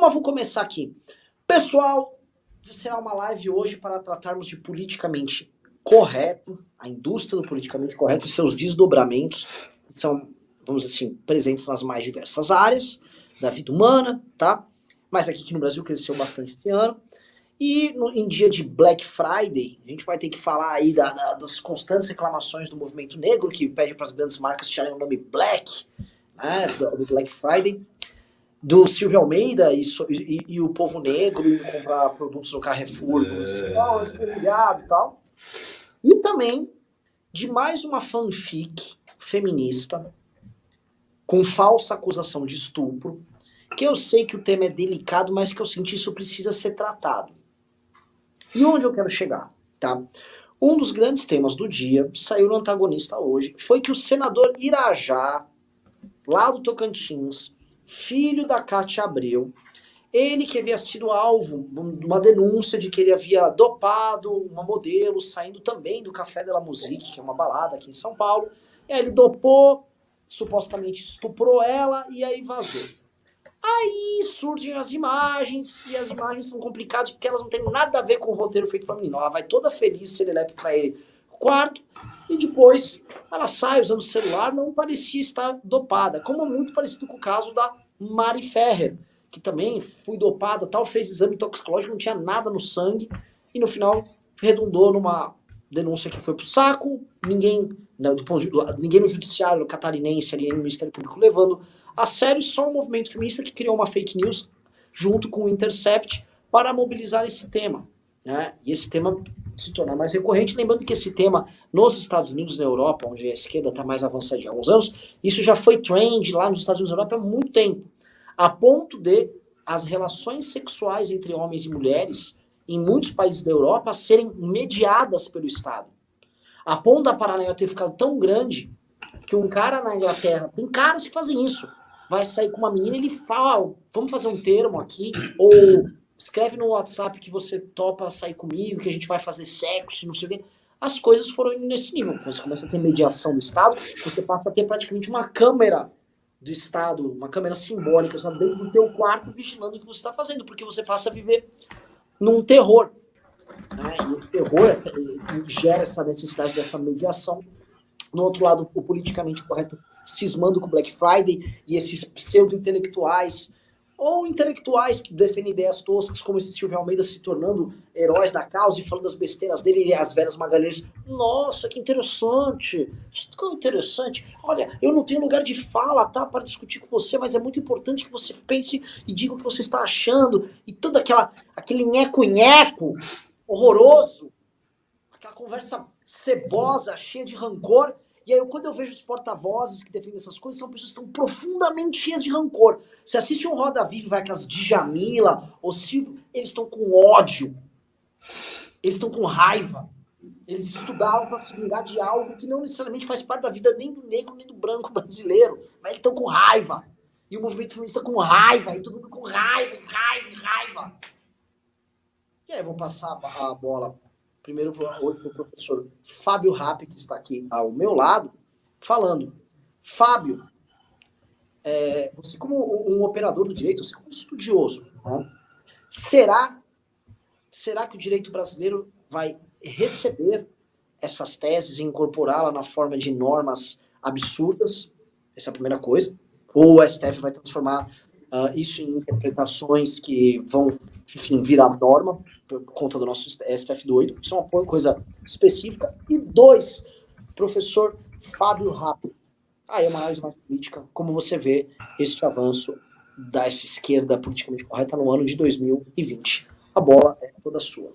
mas vou começar aqui. Pessoal, será uma live hoje para tratarmos de politicamente correto, a indústria do politicamente correto e seus desdobramentos, que são, vamos dizer assim, presentes nas mais diversas áreas da vida humana, tá? Mas aqui no Brasil cresceu bastante esse ano. E no, em dia de Black Friday, a gente vai ter que falar aí da, da, das constantes reclamações do movimento negro, que pede para as grandes marcas tirarem o nome Black, né, do Black Friday, do Silvio Almeida e, e, e, o povo negro indo comprar produtos no Carrefour, é. assim, oh, eu estou humilhado e tal. E também de mais uma fanfic feminista com falsa acusação de estupro, que eu sei que o tema é delicado, mas que eu senti isso precisa ser tratado. E onde eu quero chegar, tá? Um dos grandes temas do dia, saiu no antagonista hoje, foi que o senador Irajá, lá do Tocantins, filho da Cátia Abreu, ele que havia sido alvo de uma denúncia de que ele havia dopado uma modelo saindo também do Café de la Musique, que é uma balada aqui em São Paulo. E aí ele dopou, supostamente estuprou ela e aí vazou. Aí surgem as imagens, e as imagens são complicadas porque elas não têm nada a ver com o roteiro feito pra menina. Ela vai toda feliz, se ele leva pra ele o quarto, e depois ela sai usando o celular, não parecia estar dopada, como muito parecido com o caso da Mari Ferrer, que também foi dopada, tal, fez exame toxicológico, não tinha nada no sangue, e no final redundou numa denúncia que foi pro saco, ninguém, né, ninguém no judiciário catarinense, ali no Ministério Público levando a sério só um movimento feminista que criou uma fake news junto com o Intercept para mobilizar esse tema. Né? E esse tema se tornar mais recorrente. Lembrando que esse tema nos Estados Unidos na Europa, onde a esquerda está mais avançada há alguns anos, isso já foi trend lá nos Estados Unidos na Europa há muito tempo. A ponto de as relações sexuais entre homens e mulheres em muitos países da Europa serem mediadas pelo Estado. A ponto da Paranaia ter ficado tão grande que um cara na Inglaterra, tem caras que fazem isso, vai sair com uma menina, ele fala, vamos fazer um termo aqui, ou escreve no WhatsApp que você topa sair comigo, que a gente vai fazer sexo, não sei o quê. As coisas foram nesse nível. Você começa a ter mediação do Estado, você passa a ter praticamente uma câmera do Estado, uma câmera simbólica, sabe, dentro do teu quarto, vigilando o que você está fazendo, porque você passa a viver num terror. Né? E esse terror gera essa necessidade dessa mediação no outro lado, o politicamente correto cismando com o Black Friday e esses pseudo-intelectuais ou intelectuais que defendem ideias toscas, como esse Silvio Almeida se tornando heróis da causa e falando das besteiras dele e as velhas Magalhães. Nossa, que interessante! Que interessante! Olha, eu não tenho lugar de fala, tá, para discutir com você, mas é muito importante que você pense e diga o que você está achando e toda aquela aquele nheco-nheco horroroso, aquela conversa cebosa, cheia de rancor. E aí, quando eu vejo os porta-vozes que defendem essas coisas, são pessoas que estão profundamente cheias de rancor. Você assiste um Roda Viva, vai com as Djamila, ou Silvio, eles estão com ódio. Eles estão com raiva. Eles estudaram para se vingar de algo que não necessariamente faz parte da vida nem do negro nem do branco brasileiro. Mas eles estão com raiva. E o movimento feminista com raiva, e todo mundo com raiva, raiva, raiva. E aí, eu vou passar a bola primeiro hoje para o professor Fábio Rapp, que está aqui ao meu lado, falando. Fábio, é, você como um operador do direito, você como estudioso, né? será, será que o direito brasileiro vai receber essas teses e incorporá-la na forma de normas absurdas? Essa é a primeira coisa. Ou o STF vai transformar uh, isso em interpretações que vão enfim, virar norma por conta do nosso STF doido. Isso é uma coisa específica. E dois, professor Fábio Rapo. Aí é uma análise mais política, como você vê este avanço dessa esquerda politicamente correta no ano de 2020. A bola é toda sua.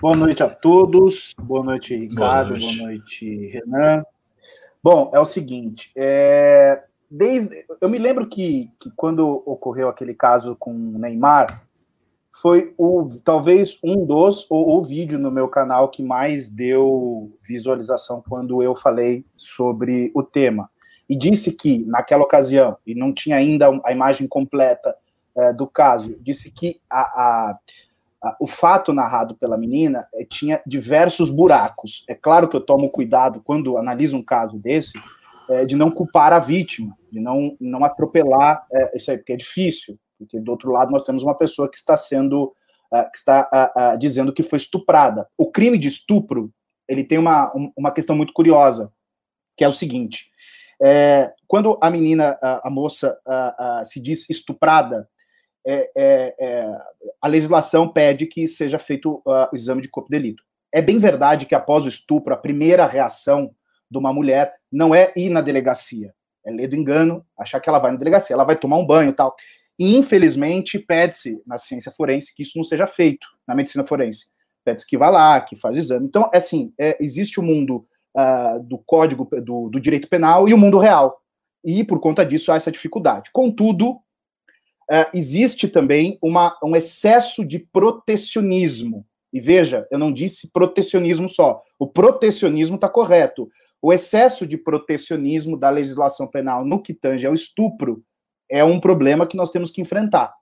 Boa noite a todos. Boa noite, Ricardo. Boa noite, Boa noite Renan. Bom, é o seguinte, é, desde eu me lembro que, que quando ocorreu aquele caso com o Neymar, foi o talvez um dos ou o vídeo no meu canal que mais deu visualização quando eu falei sobre o tema. E disse que naquela ocasião e não tinha ainda a imagem completa é, do caso disse que a, a, a, o fato narrado pela menina é, tinha diversos buracos. É claro que eu tomo cuidado quando analiso um caso desse é, de não culpar a vítima de não, não atropelar é, isso aí, porque é difícil, porque do outro lado nós temos uma pessoa que está sendo, uh, que está uh, uh, dizendo que foi estuprada. O crime de estupro, ele tem uma, uma questão muito curiosa, que é o seguinte, é, quando a menina, a, a moça, se diz estuprada, é, a legislação pede que seja feito o exame de corpo de delito. É bem verdade que após o estupro, a primeira reação de uma mulher não é ir na delegacia, é ler do engano, achar que ela vai na delegacia, ela vai tomar um banho e tal. E, infelizmente, pede-se na ciência forense que isso não seja feito, na medicina forense. Pede-se que vá lá, que faz exame. Então, é assim, é, existe o mundo uh, do código do, do, direito penal e o mundo real. E, por conta disso, há essa dificuldade. Contudo, uh, existe também uma, um excesso de protecionismo. E veja, eu não disse protecionismo só. O protecionismo está correto. O excesso de protecionismo da legislação penal no que tange ao estupro é um problema que nós temos que enfrentar.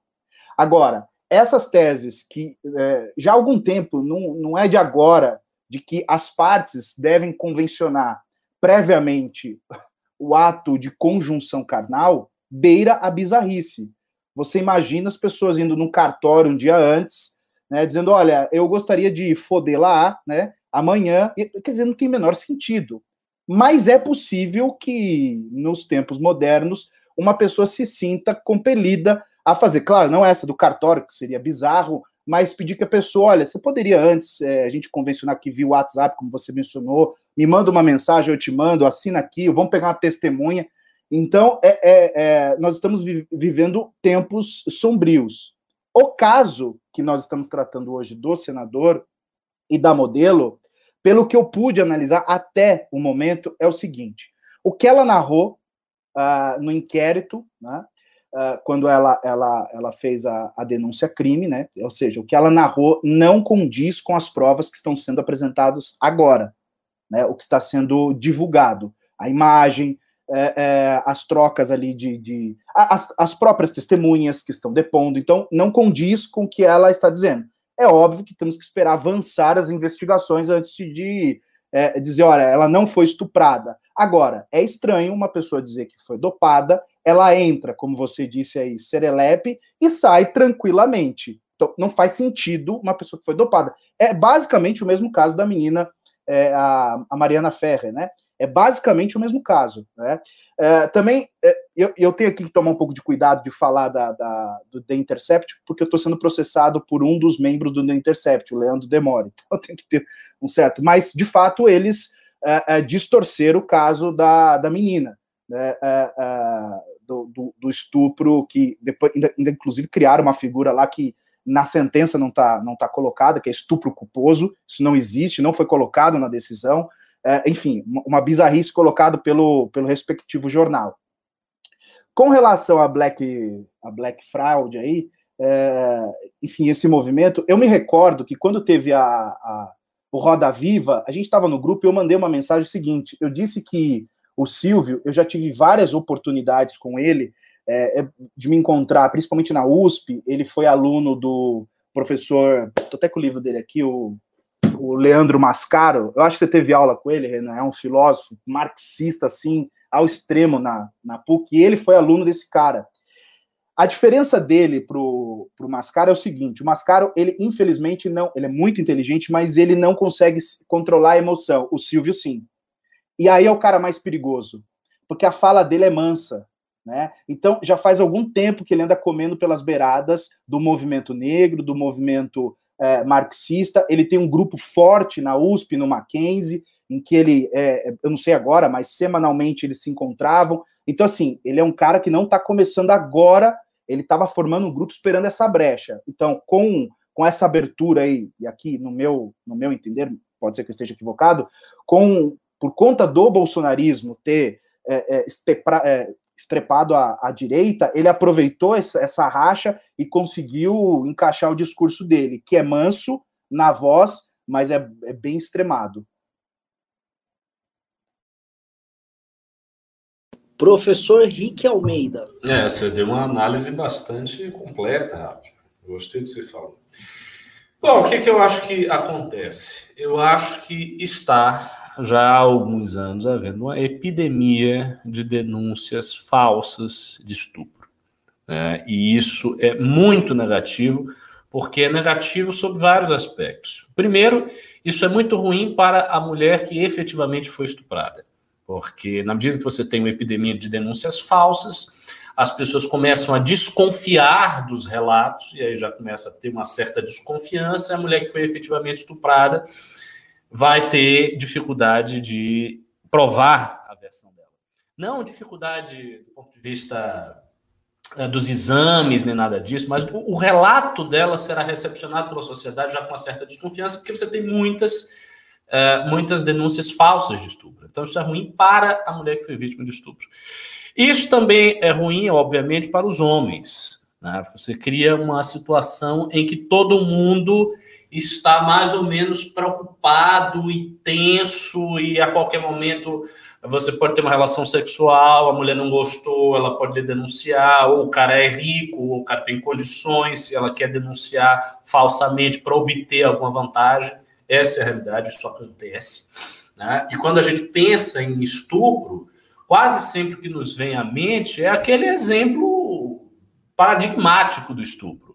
Agora, essas teses que é, já há algum tempo, não, não é de agora, de que as partes devem convencionar previamente o ato de conjunção carnal, beira a bizarrice. Você imagina as pessoas indo num cartório um dia antes, né, dizendo: olha, eu gostaria de foder lá, né, amanhã. Quer dizer, não tem menor sentido mas é possível que, nos tempos modernos, uma pessoa se sinta compelida a fazer. Claro, não essa do cartório, que seria bizarro, mas pedir que a pessoa, olha, você poderia antes, é, a gente convencionar aqui via WhatsApp, como você mencionou, me manda uma mensagem, eu te mando, assina aqui, vamos pegar uma testemunha. Então, é, é, é nós estamos vi vivendo tempos sombrios. O caso que nós estamos tratando hoje do senador e da modelo pelo que eu pude analisar até o momento, é o seguinte: o que ela narrou uh, no inquérito, né, uh, quando ela, ela, ela fez a, a denúncia crime, né, ou seja, o que ela narrou não condiz com as provas que estão sendo apresentadas agora, né, o que está sendo divulgado, a imagem, é, é, as trocas ali de, de as, as próprias testemunhas que estão depondo, então não condiz com o que ela está dizendo é óbvio que temos que esperar avançar as investigações antes de é, dizer, olha, ela não foi estuprada. Agora, é estranho uma pessoa dizer que foi dopada, ela entra, como você disse aí, serelepe, e sai tranquilamente. Então, não faz sentido uma pessoa que foi dopada. É basicamente o mesmo caso da menina, é, a, a Mariana Ferrer, né? É basicamente o mesmo caso. Né? É, também, é, eu, eu, tenho aqui que tomar um pouco de cuidado de falar da, da do The Intercept, porque eu estou sendo processado por um dos membros do The Intercept, o Leandro Demore. Então, tem que ter um certo. Mas, de fato, eles é, é distorceram o caso da, da menina, né? É, é, do, do, do, estupro, que depois, ainda, ainda, inclusive, criaram uma figura lá que na sentença não está não tá colocada, que é estupro culposo, isso não existe, não foi colocado na decisão é, enfim, uma bizarrice colocado pelo, pelo respectivo jornal. Com relação a Black, a Black Fraud aí, é, enfim, esse movimento, eu me recordo que quando teve a, a o Roda Viva, a gente estava no grupo e eu mandei uma mensagem seguinte, eu disse que o Silvio, eu já tive várias oportunidades com ele é, é de me encontrar, principalmente na USP, ele foi aluno do professor, tô até com o livro dele aqui, o o Leandro Mascaro, eu acho que você teve aula com ele, Renan, é um filósofo marxista, assim, ao extremo na, na PUC, e ele foi aluno desse cara. A diferença dele pro, pro Mascaro é o seguinte, o Mascaro, ele infelizmente não, ele é muito inteligente, mas ele não consegue controlar a emoção, o Silvio sim. E aí é o cara mais perigoso, porque a fala dele é mansa, né? Então, já faz algum tempo que ele anda comendo pelas beiradas do movimento negro, do movimento é, marxista, ele tem um grupo forte na USP, no Mackenzie, em que ele, é, eu não sei agora, mas semanalmente eles se encontravam. Então, assim, ele é um cara que não está começando agora, ele estava formando um grupo esperando essa brecha. Então, com, com essa abertura aí, e aqui no meu, no meu entender, pode ser que eu esteja equivocado, com por conta do bolsonarismo ter é, é, estepra, é, estrepado à, à direita, ele aproveitou essa, essa racha e conseguiu encaixar o discurso dele, que é manso na voz, mas é, é bem extremado. Professor Rick Almeida. É, você deu uma análise bastante completa, Rafa. Gostei do que você falou. Bom, o que, que eu acho que acontece? Eu acho que está já há alguns anos havendo uma epidemia de denúncias falsas de estupro. Né? E isso é muito negativo, porque é negativo sob vários aspectos. Primeiro, isso é muito ruim para a mulher que efetivamente foi estuprada, porque na medida que você tem uma epidemia de denúncias falsas, as pessoas começam a desconfiar dos relatos, e aí já começa a ter uma certa desconfiança, a mulher que foi efetivamente estuprada vai ter dificuldade de provar a versão dela. Não dificuldade do ponto de vista eh, dos exames, nem nada disso, mas o, relato dela será recepcionado pela sociedade já com uma certa desconfiança, porque você tem muitas, uh, muitas denúncias falsas de estupro. Então, isso é ruim para a mulher que foi vítima de estupro. Isso também é ruim, obviamente, para os homens. Né? Você cria uma situação em que todo mundo está mais ou menos preocupado e tenso, e a qualquer momento você pode ter uma relação sexual, a mulher não gostou, ela pode denunciar, ou o cara é rico, ou o cara tem condições, se ela quer denunciar falsamente para obter alguma vantagem. Essa é a realidade, isso acontece. Né? E quando a gente pensa em estupro, quase sempre que nos vem à mente é aquele exemplo paradigmático do estupro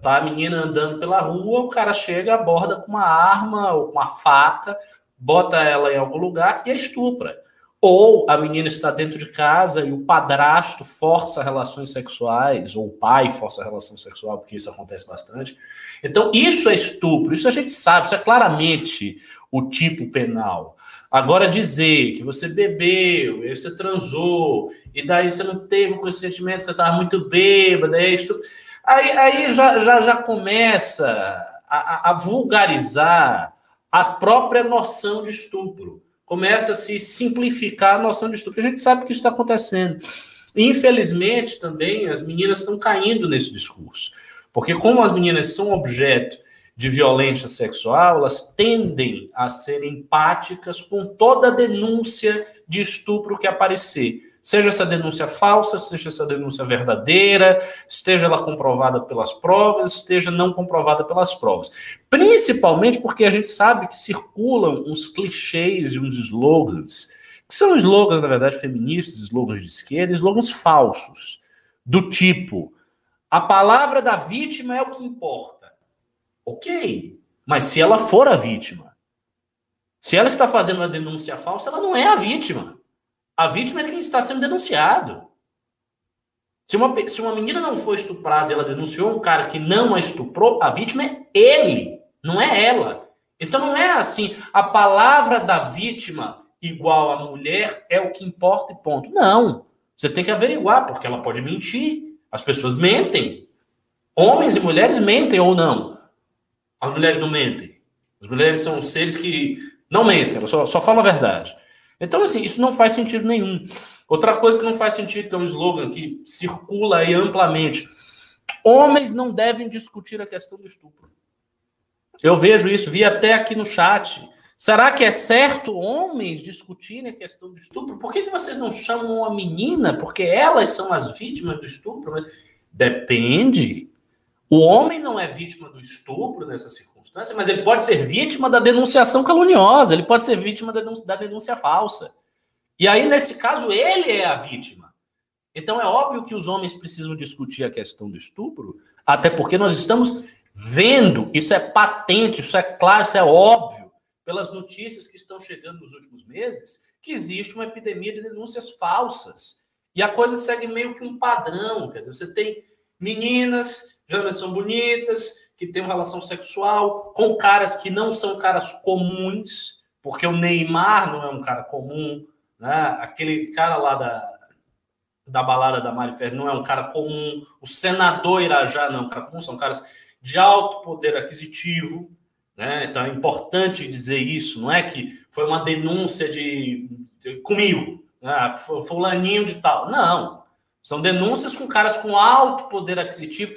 Tá a menina andando pela rua, o cara chega, aborda com uma arma ou com uma faca, bota ela em algum lugar e a estupra. Ou a menina está dentro de casa e o padrasto força relações sexuais, ou o pai força a relação sexual, porque isso acontece bastante. Então, isso é estupro, isso a gente sabe, isso é claramente o tipo penal. Agora, dizer que você bebeu, você transou, e daí você não teve o consentimento, você estava muito bêbado, é estupro Aí, aí já, já, já começa a, a vulgarizar a própria noção de estupro. Começa a se simplificar a noção de estupro. A gente sabe que isso está acontecendo. Infelizmente, também, as meninas estão caindo nesse discurso. Porque, como as meninas são objeto de violência sexual, elas tendem a ser empáticas com toda denúncia de estupro que aparecer. Seja essa denúncia falsa, seja essa denúncia verdadeira, esteja ela comprovada pelas provas, esteja não comprovada pelas provas. Principalmente porque a gente sabe que circulam uns clichês e uns slogans, que são slogans, na verdade, feministas, slogans de esquerda, slogans falsos, do tipo: a palavra da vítima é o que importa. Ok, mas se ela for a vítima, se ela está fazendo uma denúncia falsa, ela não é a vítima. A vítima é quem está sendo denunciado. Se uma, se uma menina não foi estuprada e ela denunciou um cara que não a estuprou, a vítima é ele, não é ela. Então não é assim, a palavra da vítima igual a mulher é o que importa e ponto. Não. Você tem que averiguar, porque ela pode mentir. As pessoas mentem. Homens e mulheres mentem ou não. As mulheres não mentem. As mulheres são seres que não mentem, elas só, só falam a verdade. Então, assim, isso não faz sentido nenhum. Outra coisa que não faz sentido, que é um slogan que circula aí amplamente: homens não devem discutir a questão do estupro. Eu vejo isso, vi até aqui no chat. Será que é certo homens discutirem a questão do estupro? Por que, vocês não chamam a menina? Porque elas são as vítimas do estupro? Depende. O homem não é vítima do estupro nessa circunstância, mas ele pode ser vítima da denunciação caluniosa, ele pode ser vítima da denúncia, da denúncia falsa. E aí, nesse caso, ele é a vítima. Então, é óbvio que os homens precisam discutir a questão do estupro, até porque nós estamos vendo, isso é patente, isso é claro, isso é óbvio, pelas notícias que estão chegando nos últimos meses, que existe uma epidemia de denúncias falsas. E a coisa segue meio que um padrão. Quer dizer, você tem meninas geralmente são bonitas, que uma relação sexual com caras que não são caras comuns, porque o Neymar não é um cara comum, né? Aquele cara lá da, da balada da Mari Fer não é um cara comum, o senador Irajá não é um cara comum, são caras de alto poder aquisitivo, né? Então é importante dizer isso, não é que foi uma denúncia de, de comigo, né? fulaninho de tal. Não, são denúncias com caras com alto poder aquisitivo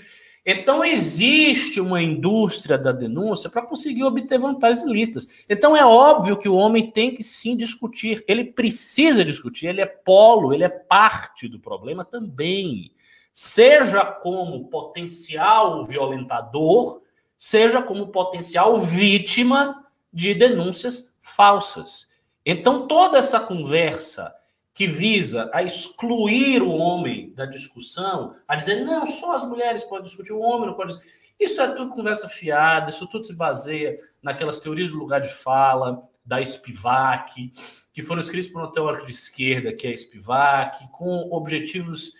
então, existe uma indústria da denúncia para conseguir obter vantagens ilícitas. Então, é óbvio que o homem tem que sim discutir, ele precisa discutir, ele é polo, ele é parte do problema também. Seja como potencial violentador, seja como potencial vítima de denúncias falsas. Então, toda essa conversa que visa a excluir o homem da discussão, a dizer, não, só as mulheres podem discutir, o homem não pode discutir. Isso é tudo conversa fiada, isso tudo se baseia naquelas teorias do lugar de fala, da Spivak, que foram escritos por um teórico de esquerda, que é Spivak, com objetivos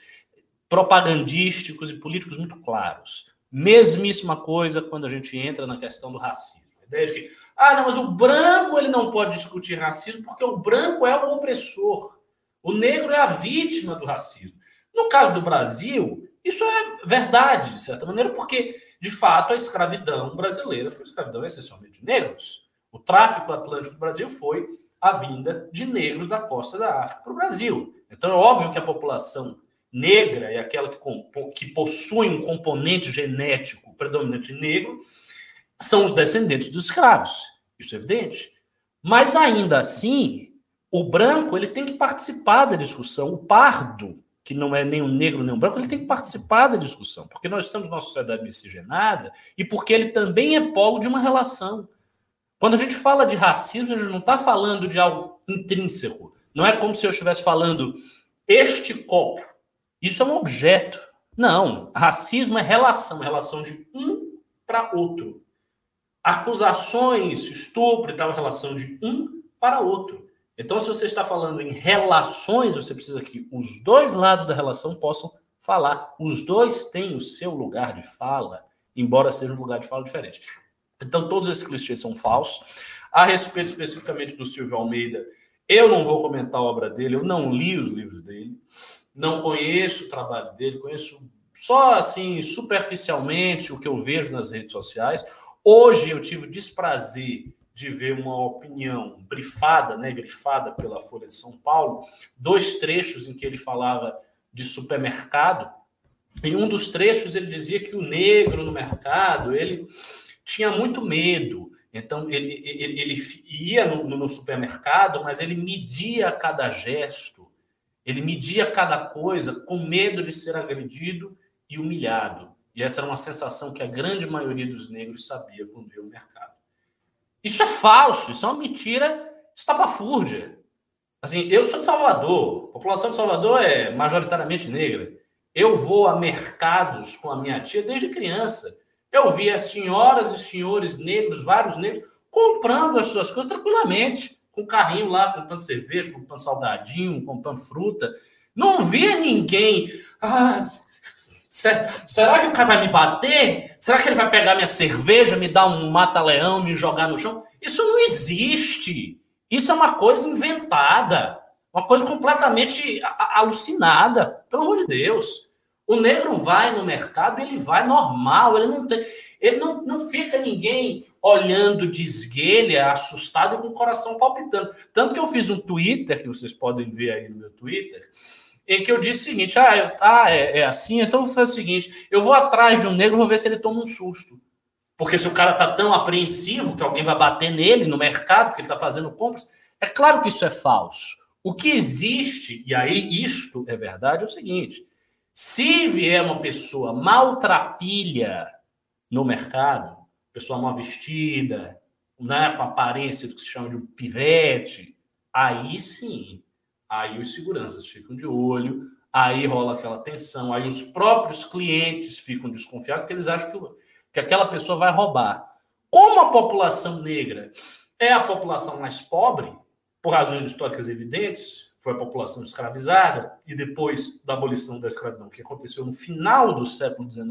propagandísticos e políticos muito claros. Mesmíssima coisa quando a gente entra na questão do racismo. A ideia de que, ah, não, mas o branco ele não pode discutir racismo porque o branco é o opressor. O negro é a vítima do racismo. No caso do Brasil, isso é verdade, de certa maneira, porque, de fato, a escravidão brasileira foi escravidão essencialmente de negros. O tráfico atlântico do Brasil foi a vinda de negros da costa da África para o Brasil. Então, é óbvio que a população negra é aquela que, que possui um componente genético predominante negro, são os descendentes dos escravos. Isso é evidente. Mas ainda assim, o branco ele tem que participar da discussão, o pardo, que não é nem um negro nem um branco, ele tem que participar da discussão, porque nós estamos numa sociedade miscigenada e porque ele também é polo de uma relação. Quando a gente fala de racismo, a gente não está falando de algo intrínseco. Não é como se eu estivesse falando este copo isso é um objeto. Não, racismo é relação, relação de um para outro. Acusações, estupro e tal, relação de um para outro. Então, se você está falando em relações, você precisa que os dois lados da relação possam falar. Os dois têm o seu lugar de fala, embora seja um lugar de fala diferente. Então, todos esses clichês são falsos. A respeito especificamente do Silvio Almeida, eu não vou comentar a obra dele, eu não li os livros dele não conheço o trabalho dele, conheço só assim superficialmente o que eu vejo nas redes sociais. Hoje eu tive o desprazer de ver uma opinião brifada, né, grifada pela Folha de São Paulo, dois trechos em que ele falava de supermercado. Em um dos trechos ele dizia que o negro no mercado ele tinha muito medo. Então ele, ele, ele ia no, no supermercado, mas ele media cada gesto ele media cada coisa com medo de ser agredido e humilhado. E essa era uma sensação que a grande maioria dos negros sabia quando ia ao mercado. Isso é falso, isso é uma mentira estapafúrdia. Assim, eu sou de Salvador, a população de Salvador é majoritariamente negra. Eu vou a mercados com a minha tia desde criança. Eu via senhoras e senhores negros, vários negros, comprando as suas coisas tranquilamente com carrinho lá, comprando cerveja, comprando salgadinho, comprando fruta. Não via ninguém. Ah, será que o cara vai me bater? Será que ele vai pegar minha cerveja, me dar um mata-leão, me jogar no chão? Isso não existe. Isso é uma coisa inventada. Uma coisa completamente alucinada. Pelo amor de Deus. O negro vai no mercado, ele vai normal, ele não tem. Ele não, não fica ninguém olhando de esguelha, assustado com o coração palpitando. Tanto que eu fiz um Twitter, que vocês podem ver aí no meu Twitter, em que eu disse o seguinte: ah, eu, ah é, é, assim, então eu vou fazer o seguinte: eu vou atrás de um negro, vou ver se ele toma um susto. Porque se o cara tá tão apreensivo que alguém vai bater nele no mercado, que ele está fazendo compras, é claro que isso é falso. O que existe, e aí isto é verdade, é o seguinte: se vier uma pessoa maltrapilha no mercado, pessoa mal vestida, né, com aparência do que se chama de um pivete, aí sim, aí os seguranças ficam de olho, aí rola aquela tensão, aí os próprios clientes ficam desconfiados porque eles acham que, que aquela pessoa vai roubar. Como a população negra é a população mais pobre, por razões históricas evidentes, foi a população escravizada, e depois da abolição da escravidão, que aconteceu no final do século XIX,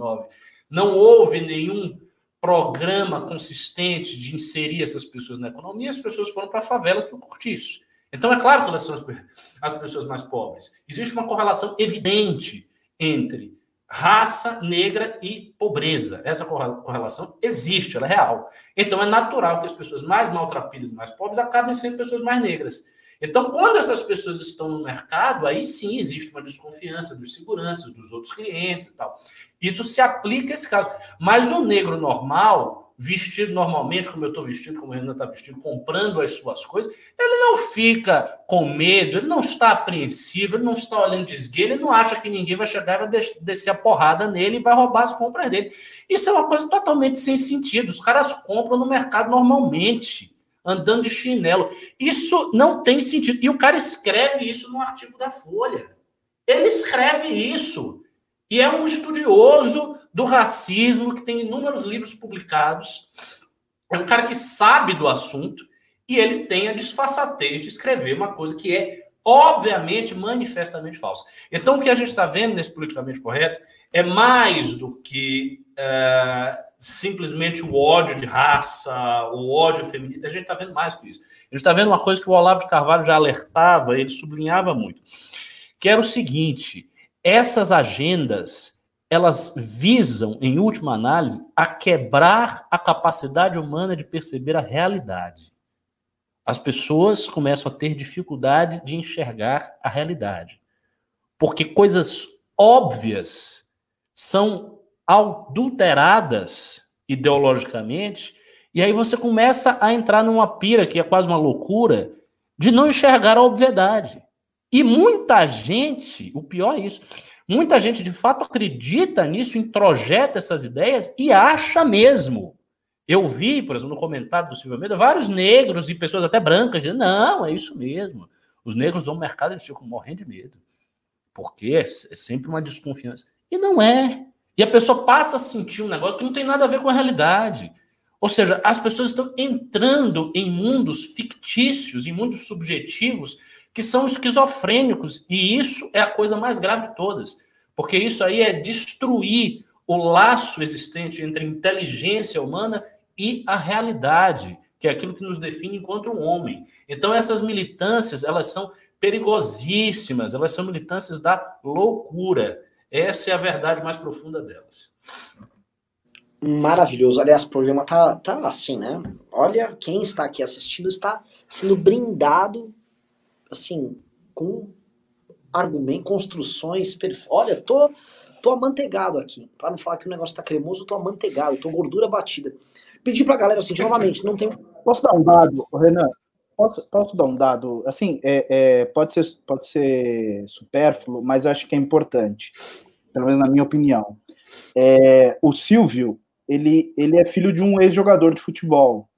não houve nenhum programa consistente de inserir essas pessoas na economia, as pessoas foram para favelas, para o cortiço. Então, é claro que elas são as, as pessoas mais pobres. Existe uma correlação evidente entre raça negra e pobreza. Essa correlação existe, ela é real. Então, é natural que as pessoas mais maltrapilhas, mais pobres, acabem sendo pessoas mais negras. Então, quando essas pessoas estão no mercado, aí sim existe uma desconfiança dos seguranças, dos outros clientes e tal. Isso se aplica a esse caso. Mas o negro normal, vestido normalmente, como eu estou vestido, como o Renan está vestido, comprando as suas coisas, ele não fica com medo, ele não está apreensivo, ele não está olhando de esguelha, ele não acha que ninguém vai chegar e vai descer a porrada nele e vai roubar as compras dele. Isso é uma coisa totalmente sem sentido. Os caras compram no mercado normalmente andando de chinelo. Isso não tem sentido. E o cara escreve isso no artigo da Folha. Ele escreve isso. E é um estudioso do racismo, que tem inúmeros livros publicados. É um cara que sabe do assunto e ele tem a disfarçatez de escrever uma coisa que é obviamente, manifestamente falsa. Então, o que a gente está vendo nesse politicamente correto é mais do que é, simplesmente o ódio de raça, o ódio feminino. A gente está vendo mais que isso. A gente está vendo uma coisa que o Olavo de Carvalho já alertava, ele sublinhava muito, que era o seguinte: essas agendas elas visam, em última análise, a quebrar a capacidade humana de perceber a realidade as pessoas começam a ter dificuldade de enxergar a realidade. Porque coisas óbvias são adulteradas ideologicamente, e aí você começa a entrar numa pira que é quase uma loucura de não enxergar a obviedade. E muita gente, o pior é isso, muita gente de fato acredita nisso, introjeta essas ideias e acha mesmo eu vi, por exemplo, no comentário do Silvio Almeida, vários negros e pessoas até brancas dizendo: não, é isso mesmo. Os negros vão ao mercado e ficam morrendo de medo. Porque é, é sempre uma desconfiança. E não é. E a pessoa passa a sentir um negócio que não tem nada a ver com a realidade. Ou seja, as pessoas estão entrando em mundos fictícios, em mundos subjetivos, que são esquizofrênicos. E isso é a coisa mais grave de todas. Porque isso aí é destruir o laço existente entre a inteligência humana e a realidade, que é aquilo que nos define enquanto um homem. Então essas militâncias, elas são perigosíssimas, elas são militâncias da loucura. Essa é a verdade mais profunda delas. Maravilhoso. Aliás, o programa tá, tá assim, né? Olha, quem está aqui assistindo está sendo brindado, assim, com argumentos, construções. Olha, tô, tô amanteigado aqui. Para não falar que o negócio tá cremoso, tô amanteigado, tô gordura batida. Pedir pra galera, assim, novamente, não tem. Posso dar um dado, Renan? Posso, posso dar um dado? Assim, é, é, pode, ser, pode ser supérfluo, mas acho que é importante, pelo menos na minha opinião. É, o Silvio, ele, ele é filho de um ex-jogador de futebol.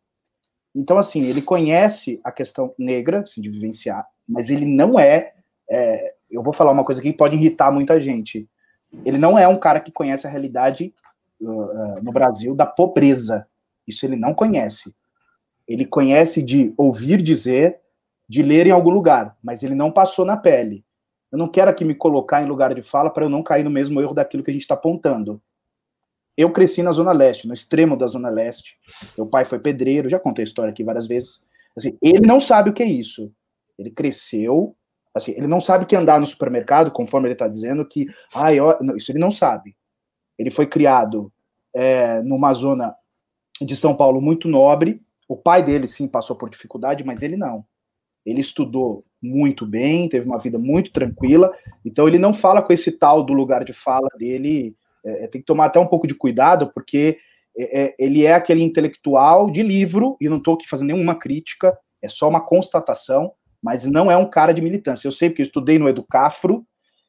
Então, assim, ele conhece a questão negra, assim, de vivenciar, mas ele não é, é eu vou falar uma coisa que pode irritar muita gente. Ele não é um cara que conhece a realidade uh, uh, no Brasil da pobreza. Isso ele não conhece. Ele conhece de ouvir dizer, de ler em algum lugar, mas ele não passou na pele. Eu não quero aqui me colocar em lugar de fala para eu não cair no mesmo erro daquilo que a gente está apontando. Eu cresci na Zona Leste, no extremo da Zona Leste. Meu pai foi pedreiro, já contei a história aqui várias vezes. Assim, ele não sabe o que é isso. Ele cresceu, assim, ele não sabe que andar no supermercado, conforme ele está dizendo, que, ai, ó, isso ele não sabe. Ele foi criado é, numa zona de São Paulo muito nobre. O pai dele, sim, passou por dificuldade, mas ele não. Ele estudou muito bem, teve uma vida muito tranquila, então ele não fala com esse tal do lugar de fala dele. É, é tem que tomar até um pouco de cuidado, porque é, é, ele é aquele intelectual de livro, e não estou aqui fazendo nenhuma crítica, é só uma constatação, mas não é um cara de militância. Eu sei porque eu estudei no Educafro,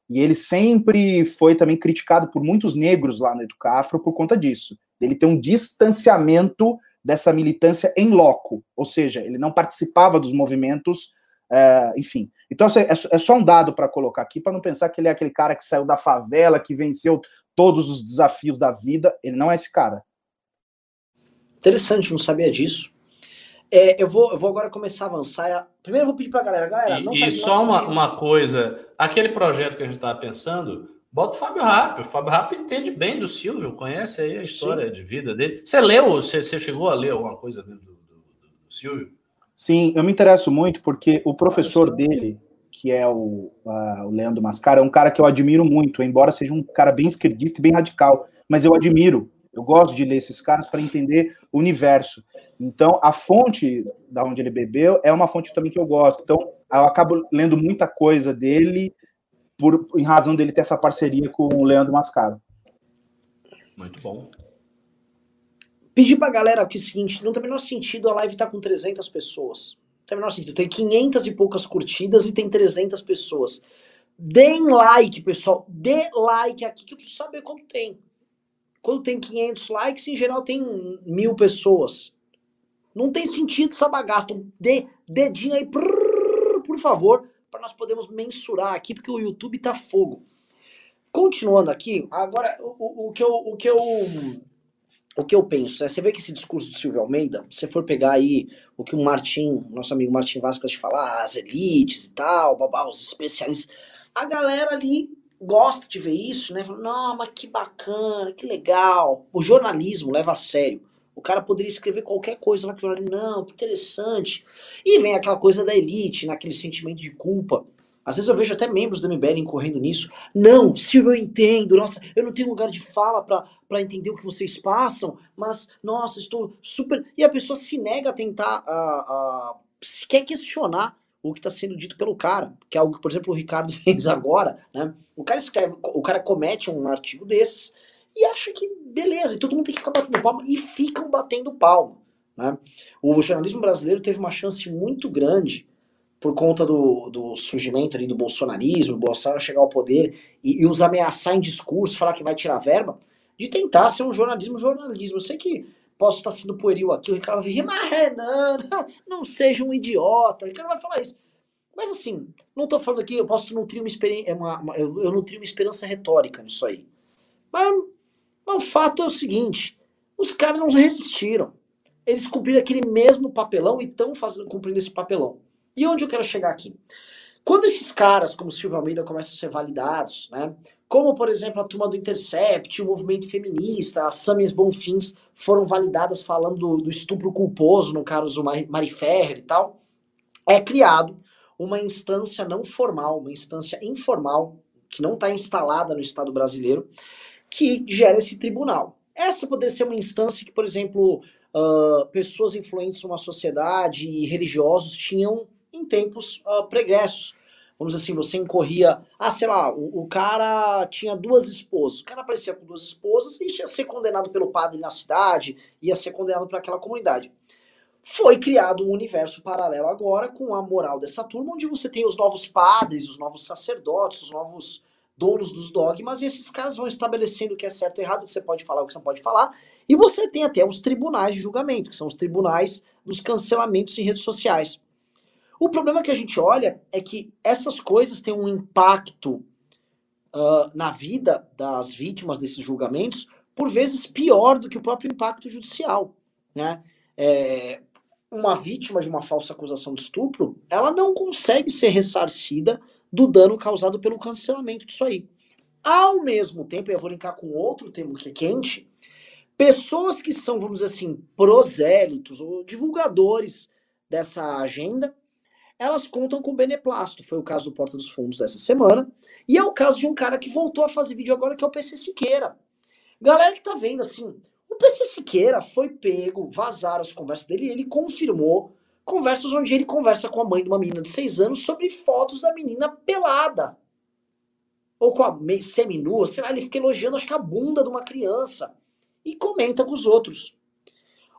e ele sempre foi também criticado por muitos negros lá no Educafro por conta disso ele ter um distanciamento dessa militância em loco, ou seja, ele não participava dos movimentos, é, enfim. Então, assim, é, é só um dado para colocar aqui, para não pensar que ele é aquele cara que saiu da favela, que venceu todos os desafios da vida. Ele não é esse cara. Interessante, não sabia disso. É, eu, vou, eu vou agora começar a avançar. Primeiro eu vou pedir para a galera, galera, não E, e só uma, uma coisa, aquele projeto que a gente estava pensando, Bota o Fábio Rapp. O Fábio Rapp entende bem do Silvio, conhece aí a história Sim. de vida dele. Você leu, você, você chegou a ler alguma coisa do, do, do, do Silvio? Sim, eu me interesso muito porque o professor dele, que é o, uh, o Leandro Mascara, é um cara que eu admiro muito, embora seja um cara bem esquerdista e bem radical, mas eu admiro. Eu gosto de ler esses caras para entender o universo. Então, a fonte da onde ele bebeu é uma fonte também que eu gosto. Então, eu acabo lendo muita coisa dele por, em razão dele ter essa parceria com o Leandro Mascaro. Muito bom. Pedir pra galera aqui o seguinte, não tem o menor sentido a live tá com 300 pessoas. Não tem o menor sentido. Tem 500 e poucas curtidas e tem 300 pessoas. Deem like, pessoal. Dê like aqui que eu preciso saber quanto tem. Quando tem 500 likes, em geral tem mil pessoas. Não tem sentido essa bagaça. Então, dê dedinho aí, por favor, para nós podermos mensurar aqui, porque o YouTube tá fogo. Continuando aqui, agora o, o, que eu, o que eu o que eu penso, né? Você vê que esse discurso do Silvio Almeida, se você for pegar aí o que o Martim, nosso amigo Martim Vasco, de falar, as elites e tal, babá, os especialistas, a galera ali gosta de ver isso, né? Fala, não, mas que bacana, que legal. O jornalismo leva a sério. O cara poderia escrever qualquer coisa lá que o jornalismo, não, interessante. E vem aquela coisa da elite, naquele sentimento de culpa. Às vezes eu vejo até membros do MBL incorrendo nisso. Não, Silvio, eu entendo. Nossa, eu não tenho lugar de fala para entender o que vocês passam, mas, nossa, estou super. E a pessoa se nega a tentar. A, se quer questionar o que está sendo dito pelo cara, que é algo que, por exemplo, o Ricardo fez agora, né? O cara escreve, o cara comete um artigo desses e acha que beleza, e todo mundo tem que ficar batendo palma e ficam batendo palma, né? O jornalismo brasileiro teve uma chance muito grande por conta do, do surgimento ali do bolsonarismo, do Bolsonaro chegar ao poder e, e os ameaçar em discurso, falar que vai tirar verba, de tentar ser um jornalismo jornalismo. Eu sei que posso estar sendo pueril aqui, o Ricardo vai vir, mas Renan, não, não seja um idiota, o Ricardo vai falar isso. Mas assim, não estou falando aqui, eu posso nutrir uma experiência, uma, eu, eu nutri uma esperança retórica nisso aí. Mas, mas o fato é o seguinte, os caras não resistiram. Eles cumpriram aquele mesmo papelão e estão cumprindo esse papelão. E onde eu quero chegar aqui? Quando esses caras, como Silvio Almeida, começam a ser validados, né? Como, por exemplo, a turma do Intercept, o movimento feminista, as Samis Bonfins foram validadas falando do, do estupro culposo no caso Mari Ferrer e tal, é criado uma instância não formal, uma instância informal, que não está instalada no Estado brasileiro, que gera esse tribunal. Essa poderia ser uma instância que, por exemplo, uh, pessoas influentes numa sociedade e religiosos tinham em tempos uh, pregressos. Vamos dizer assim, você incorria. Ah, sei lá, o, o, cara tinha duas esposas. O cara aparecia com duas esposas e isso ia ser condenado pelo padre na cidade, ia ser condenado para aquela comunidade. Foi criado um universo paralelo agora com a moral dessa turma, onde você tem os novos padres, os novos sacerdotes, os novos donos dos dogmas, e esses caras vão estabelecendo o que é certo e errado, o que você pode falar, o que você não pode falar. E você tem até os tribunais de julgamento, que são os tribunais dos cancelamentos em redes sociais. O problema que a gente olha é que essas coisas têm um impacto uh, na vida das vítimas desses julgamentos, por vezes pior do que o próprio impacto judicial. Né? É, uma vítima de uma falsa acusação de estupro, ela não consegue ser ressarcida do dano causado pelo cancelamento disso aí. Ao mesmo tempo, eu vou linkar com outro tema que é quente, pessoas que são, vamos dizer assim, prosélitos ou divulgadores dessa agenda, elas contam com beneplácito. Foi o caso do Porta dos Fundos dessa semana. E é o caso de um cara que voltou a fazer vídeo agora, que é o PC Siqueira. Galera que tá vendo assim, o PC Siqueira foi pego, vazaram as conversas dele ele confirmou conversas onde ele conversa com a mãe de uma menina de 6 anos sobre fotos da menina pelada. Ou com a seminua, sei lá, ele fica elogiando, acho que a bunda de uma criança. E comenta com os outros.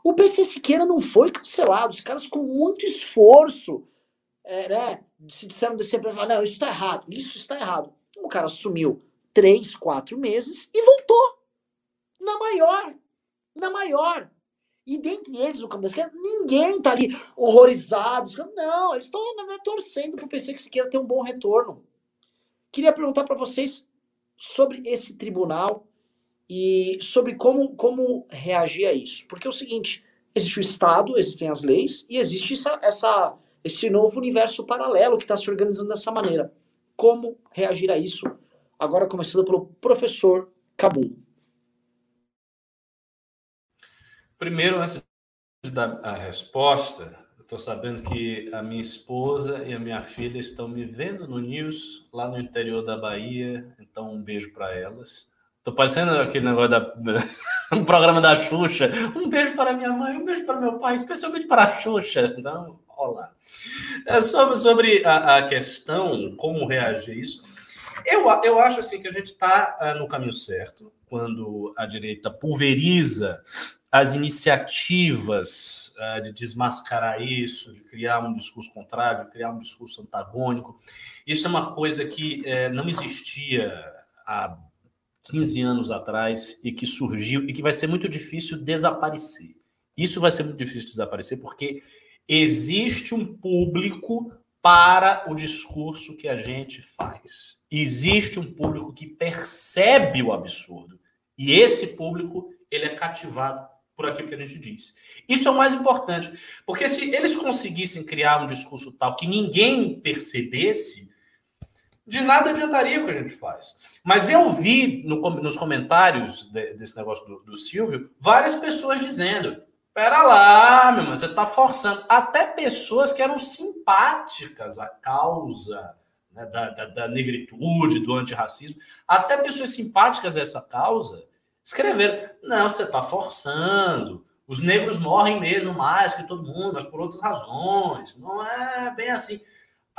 O PC Siqueira não foi cancelado, os caras com muito esforço é, né, se disseram desse empresário, não, isso está errado, isso está errado. O cara sumiu três, quatro meses e voltou. Na maior. Na maior. E dentre eles, o campo ninguém está ali horrorizado. Não, eles estão torcendo para o PC que se queira ter um bom retorno. Queria perguntar para vocês sobre esse tribunal e sobre como, como reagir a isso. Porque é o seguinte, existe o Estado, existem as leis e existe essa, essa esse novo universo paralelo que está se organizando dessa maneira. Como reagir a isso? Agora começando pelo professor Cabum. Primeiro, antes de dar a resposta, estou sabendo que a minha esposa e a minha filha estão me vendo no News, lá no interior da Bahia, então um beijo para elas. Estou parecendo aquele negócio da um programa da Xuxa. Um beijo para minha mãe, um beijo para meu pai, especialmente para a Xuxa. Então, rolar. É sobre, sobre a, a, questão, como reagir a isso, eu, eu acho assim que a gente está uh, no caminho certo quando a direita pulveriza as iniciativas uh, de desmascarar isso, de criar um discurso contrário, de criar um discurso antagônico. Isso é uma coisa que uh, não existia há 15 anos atrás e que surgiu e que vai ser muito difícil desaparecer. Isso vai ser muito difícil de desaparecer, porque existe um público para o discurso que a gente faz. Existe um público que percebe o absurdo. E esse público, ele é cativado por aquilo que a gente diz. Isso é o mais importante, porque se eles conseguissem criar um discurso tal que ninguém percebesse, de nada adiantaria o que a gente faz. Mas eu vi no, nos comentários de, desse negócio do, do, Silvio várias pessoas dizendo: pera lá, meu irmão, você está forçando. Até pessoas que eram simpáticas à causa né, da, da, da, negritude, do antirracismo, até pessoas simpáticas a essa causa escreveram: não, você está forçando. Os negros morrem mesmo mais que todo mundo, mas por outras razões. Não é bem assim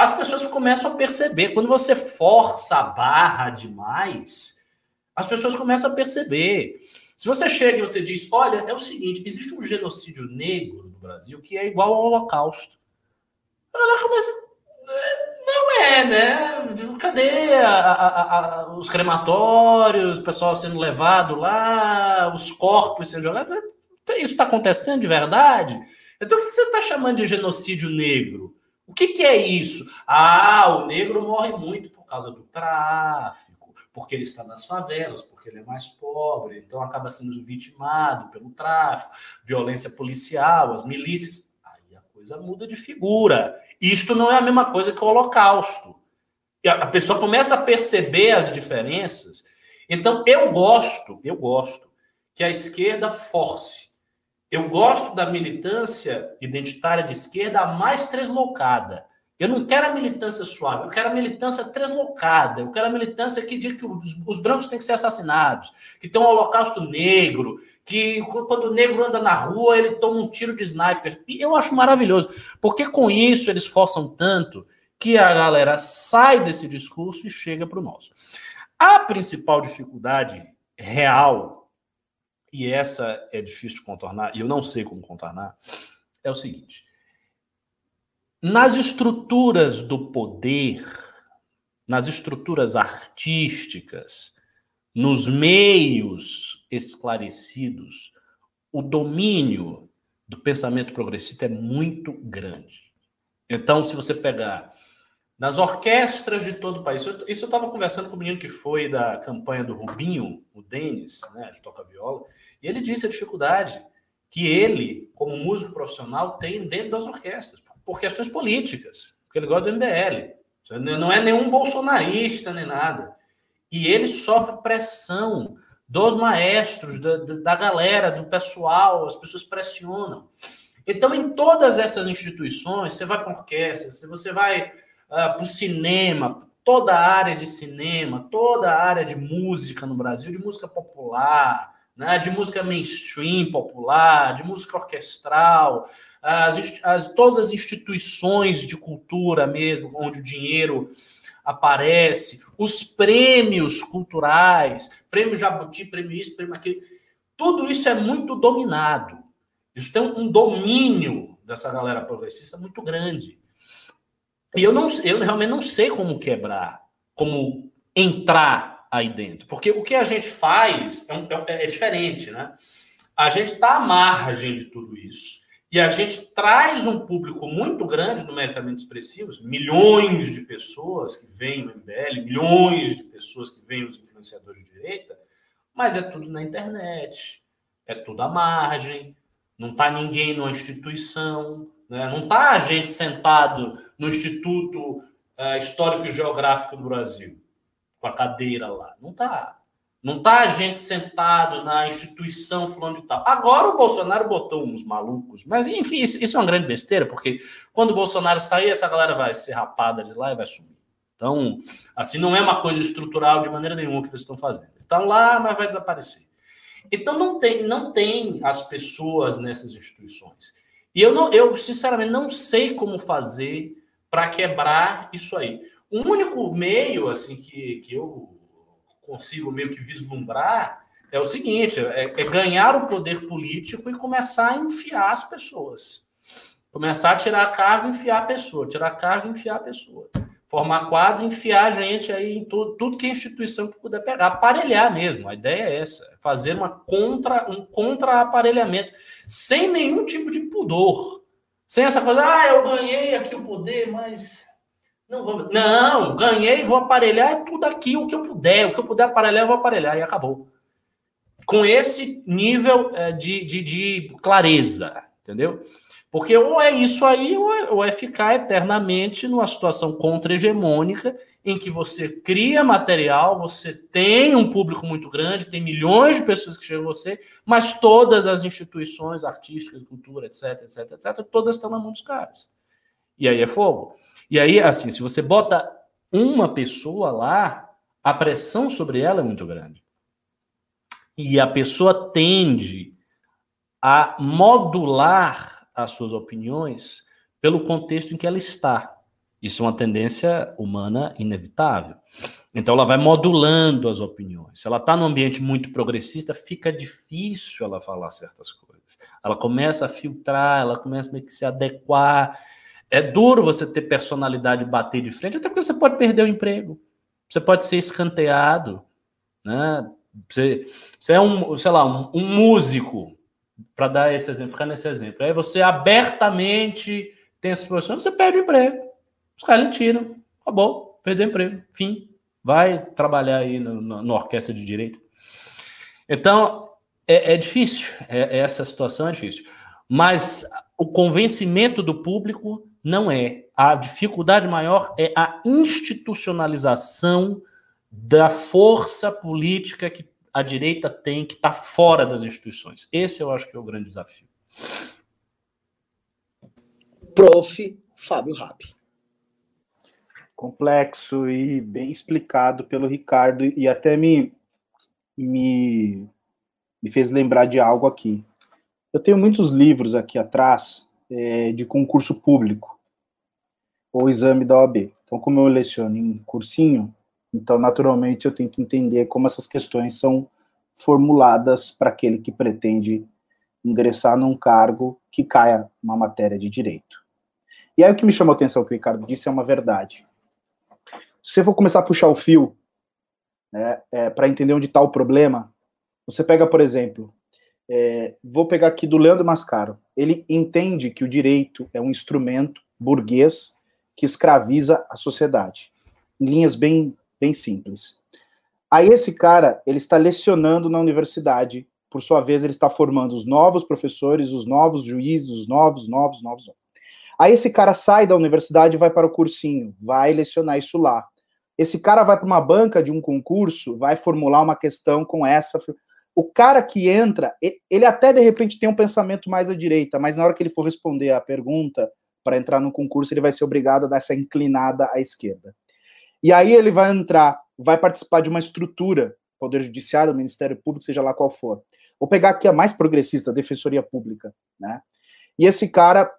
as pessoas começam a perceber. Quando você força a barra demais, as pessoas começam a perceber. Se você chega e você diz, olha, é o seguinte, existe um genocídio negro no Brasil que é igual ao Holocausto. Ela começa. É, né? Cadê a, a, a, os crematórios, o pessoal sendo levado lá, os corpos sendo jogados? Isso está acontecendo de verdade? Então o que você está chamando de genocídio negro? O que, que é isso? Ah, o negro morre muito por causa do tráfico, porque ele está nas favelas, porque ele é mais pobre, então acaba sendo vitimado pelo tráfico, violência policial, as milícias. Coisa muda de figura. Isto não é a mesma coisa que o Holocausto. A pessoa começa a perceber as diferenças. Então, eu gosto, eu gosto que a esquerda force eu gosto da militância identitária de esquerda mais treslocada. Eu não quero a militância suave, eu quero a militância treslocada. Eu quero a militância que diz que os, os brancos têm que ser assassinados, que tem um holocausto negro, que quando o negro anda na rua, ele toma um tiro de sniper. E eu acho maravilhoso, porque com isso eles forçam tanto que a galera sai desse discurso e chega para o nosso. A principal dificuldade real e essa é difícil de contornar, e eu não sei como contornar, é o seguinte: nas estruturas do poder, nas estruturas artísticas, nos meios esclarecidos, o domínio do pensamento progressista é muito grande. Então, se você pegar nas orquestras de todo o país, isso eu estava conversando com o menino que foi da campanha do Rubinho, o Denis, né, ele toca viola, e ele disse a dificuldade que ele, como músico profissional, tem dentro das orquestras, por questões políticas, porque ele gosta do MBL. Não é nenhum bolsonarista nem nada. E ele sofre pressão dos maestros, da, da galera, do pessoal, as pessoas pressionam. Então, em todas essas instituições, você vai para orquestra, você vai uh, para o cinema, toda a área de cinema, toda a área de música no Brasil, de música popular, né, de música mainstream, popular, de música orquestral, as, as, todas as instituições de cultura mesmo, onde o dinheiro aparece, os prêmios culturais, prêmio Jabuti, prêmio isso, prêmio aquilo, tudo isso é muito dominado. Isso tem um, domínio dessa galera progressista muito grande. E eu, não, eu realmente não sei como quebrar, como entrar aí dentro. Porque o que a gente faz é, um, é, é diferente, né? A gente está à margem de tudo isso. E a gente traz um público muito grande, numericamente expressivos, milhões de pessoas que veem o MBL, milhões de pessoas que veem os influenciadores de direita, mas é tudo na internet, é tudo à margem, não está ninguém numa instituição, né? não está a gente sentado no Instituto uh, Histórico e Geográfico do Brasil com a cadeira lá. Não tá. Não tá a gente sentado na instituição fulano de tal. Agora o Bolsonaro botou uns malucos, mas enfim, isso, isso é uma grande besteira, porque quando o Bolsonaro sair, essa galera vai ser rapada de lá e vai sumir. Então, assim, não é uma coisa estrutural de maneira nenhuma que eles estão fazendo. Estão lá, mas vai desaparecer. Então, não tem, não tem as pessoas nessas instituições. E eu, não, eu sinceramente, não sei como fazer para quebrar isso aí. O único meio assim que, que eu consigo meio que vislumbrar é o seguinte: é, é, ganhar o poder político e começar a enfiar as pessoas. Começar a tirar cargo enfiar a pessoa, tirar cargo enfiar a pessoa. formar quadro, enfiar a gente aí em tudo, que é instituição puder pegar, aparelhar mesmo. A ideia é essa, fazer uma contra, um contra-aparelhamento, sem nenhum tipo de pudor. Sem essa coisa, ah, eu ganhei aqui o poder, mas não vou. Não, ganhei, vou aparelhar é tudo aqui, o que eu puder, o que eu puder aparelhar, eu vou aparelhar, e acabou. Com esse nível é, de, de, de clareza, entendeu? Porque ou é isso aí, ou é, ou é ficar eternamente numa situação contra-hegemônica, em que você cria material, você tem um público muito grande, tem milhões de pessoas que chegam a você, mas todas as instituições artísticas, cultura, etc, etc, etc, todas estão na mão dos caras. E aí é fogo. E aí, assim, se você bota uma pessoa lá, a pressão sobre ela é muito grande. E a pessoa tende a modular as suas opiniões pelo contexto em que ela está. Isso é uma tendência humana inevitável. Então, ela vai modulando as opiniões. Se ela está num ambiente muito progressista, fica difícil ela falar certas coisas. Ela começa a filtrar, ela começa meio que se adequar. É duro você ter personalidade bater de frente, até porque você pode perder o emprego. Você pode ser escanteado. Né? Você, você é um, sei lá, um, um músico para dar esse exemplo, ficar nesse exemplo. Aí você abertamente tem essa posição, você perde o emprego. Os caras lhe tiram. Acabou, perdeu o emprego. Fim. Vai trabalhar aí no orquestra de direito. Então, é, é difícil. É, essa situação é difícil. Mas o convencimento do público não é. A dificuldade maior é a institucionalização da força política que a direita tem que estar tá fora das instituições. Esse eu acho que é o grande desafio. Prof. Fábio Rabi. Complexo e bem explicado pelo Ricardo, e até me, me, me fez lembrar de algo aqui. Eu tenho muitos livros aqui atrás é, de concurso público, ou exame da OAB. Então, como eu leciono em cursinho, então, naturalmente, eu tenho que entender como essas questões são formuladas para aquele que pretende ingressar num cargo que caia uma matéria de direito. E aí o que me chamou a atenção que o Ricardo disse é uma verdade. Se você for começar a puxar o fio né, é, para entender onde está o problema, você pega, por exemplo, é, vou pegar aqui do Leandro Mascaro. Ele entende que o direito é um instrumento burguês que escraviza a sociedade. Em linhas bem bem simples. Aí esse cara, ele está lecionando na universidade, por sua vez, ele está formando os novos professores, os novos juízes, os novos, novos, novos. Aí esse cara sai da universidade e vai para o cursinho, vai lecionar isso lá. Esse cara vai para uma banca de um concurso, vai formular uma questão com essa. O cara que entra, ele até de repente tem um pensamento mais à direita, mas na hora que ele for responder a pergunta para entrar no concurso, ele vai ser obrigado a dar essa inclinada à esquerda. E aí ele vai entrar, vai participar de uma estrutura, Poder Judiciário, Ministério Público, seja lá qual for. Vou pegar aqui a mais progressista, a Defensoria Pública, né? E esse cara,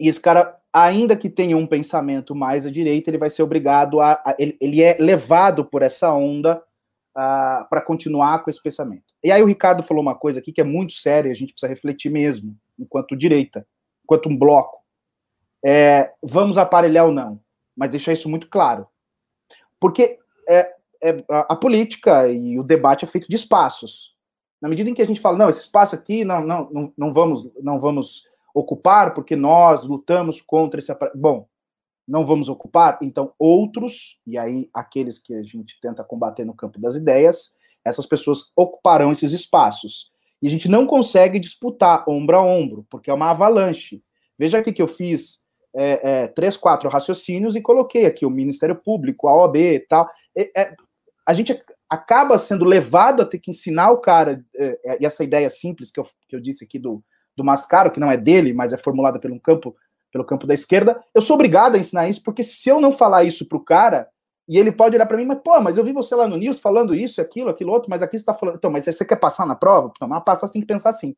e esse cara, ainda que tenha um pensamento mais à direita, ele vai ser obrigado a, a ele, ele, é levado por essa onda para continuar com esse pensamento. E aí o Ricardo falou uma coisa aqui que é muito séria, a gente precisa refletir mesmo, enquanto direita, enquanto um bloco. É, vamos aparelhar ou não, mas deixar isso muito claro. Porque é, é, a, política e o debate é feito de espaços. Na medida em que a gente fala, não, esse espaço aqui não, não, não, não vamos, não vamos ocupar porque nós lutamos contra esse. Bom, não vamos ocupar, então outros, e aí aqueles que a gente tenta combater no campo das ideias, essas pessoas ocuparão esses espaços. E a gente não consegue disputar ombro a ombro, porque é uma avalanche. Veja aqui que eu fiz é, é, três, quatro raciocínios e coloquei aqui o Ministério Público, a OAB e tal. É, a gente acaba sendo levado a ter que ensinar o cara, é, é, e essa ideia simples que eu, que eu disse aqui do, do Mascaro, que não é dele, mas é formulada pelo campo, pelo campo da esquerda, eu sou obrigado a ensinar isso, porque se eu não falar isso para o cara, e ele pode olhar para mim, mas pô, mas eu vi você lá no News falando isso, aquilo, aquilo outro, mas aqui você está falando, então, mas você quer passar na prova? Então, mas passar você tem que pensar assim.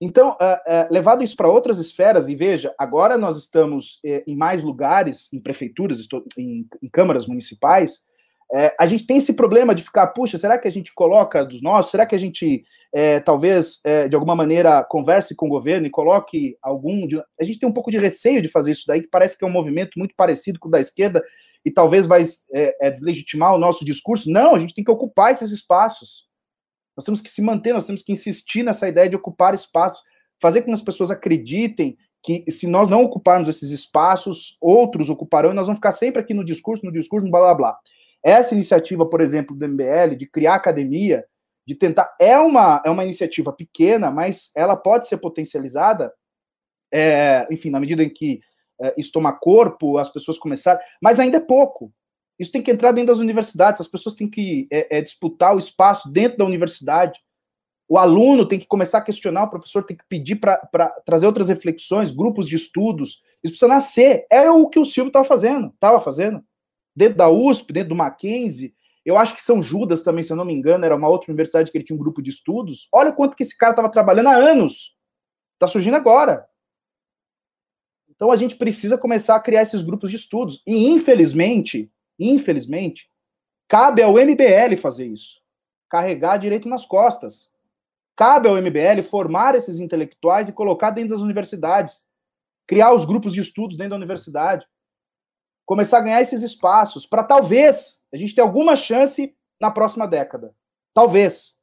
Então, uh, uh, levado isso para outras esferas, e veja, agora nós estamos uh, em mais lugares, em prefeituras, em, em câmaras municipais, É, a gente tem esse problema de ficar, puxa, será que a gente coloca dos nossos? Será que a gente, é, talvez, de alguma maneira, converse com o governo e coloque algum. De... A gente tem um pouco de receio de fazer isso daí, que parece que é um movimento muito parecido com o da esquerda e talvez vai deslegitimar o nosso discurso. Não, a gente tem que ocupar esses espaços. Nós temos que se manter, nós temos que insistir nessa ideia de ocupar espaços, fazer com que as pessoas acreditem que se nós não ocuparmos esses espaços, outros ocuparão e nós vamos ficar sempre aqui no discurso, no discurso, no blá blá blá. Essa iniciativa, por exemplo, do MBL, de criar academia, de tentar, é uma, é uma iniciativa pequena, mas ela pode ser potencializada, é, enfim, na medida em que é, isso toma corpo, as pessoas começarem, mas ainda é pouco. Isso tem que entrar dentro das universidades, as pessoas têm que é, é, disputar o espaço dentro da universidade. O aluno tem que começar a questionar, o professor tem que pedir para trazer outras reflexões, grupos de estudos. Isso precisa nascer. É o que o Silvio estava fazendo, estava fazendo dentro da USP, dentro do Mackenzie. Eu acho que São Judas também, se eu não me engano, era uma outra universidade que ele tinha um grupo de estudos. Olha quanto que esse cara estava trabalhando há anos. Está surgindo agora. Então a gente precisa começar a criar esses grupos de estudos. E infelizmente, infelizmente, cabe ao MBL fazer isso. Carregar direito nas costas. Cabe ao MBL formar esses intelectuais e colocar dentro das universidades. Criar os grupos de estudos dentro da universidade começar a ganhar esses espaços para talvez a gente ter alguma chance na próxima década. Talvez.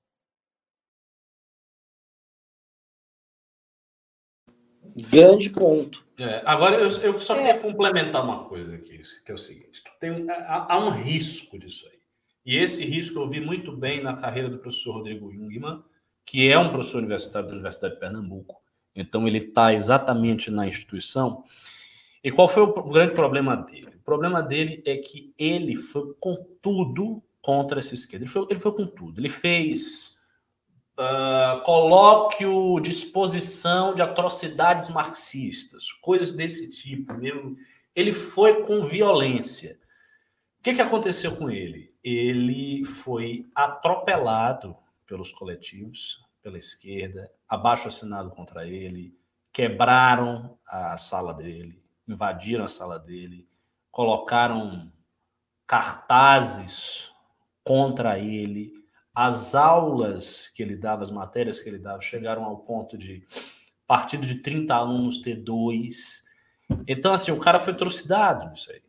Grande ponto. É, agora, eu, eu só queria é. complementar uma coisa aqui, que é o seguinte: que tem, há, há, um risco disso aí. E esse risco eu vi muito bem na carreira do professor Rodrigo Jungmann, que é um professor universitário da Universidade de Pernambuco. Então, ele está exatamente na instituição. E qual foi o grande problema dele? O problema dele é que ele foi com tudo contra essa esquerda. Ele foi, ele foi com tudo. Ele fez uh, colóquio de exposição de atrocidades marxistas, coisas desse tipo mesmo. Ele foi com violência. O que, que aconteceu com ele? Ele foi atropelado pelos coletivos, pela esquerda, abaixo assinado contra ele, quebraram a sala dele, invadiram a sala dele, colocaram cartazes contra ele, as aulas que ele dava, as matérias que ele dava, chegaram ao ponto de partido de 30 alunos ter dois. Então, assim, o cara foi trucidado nisso aí.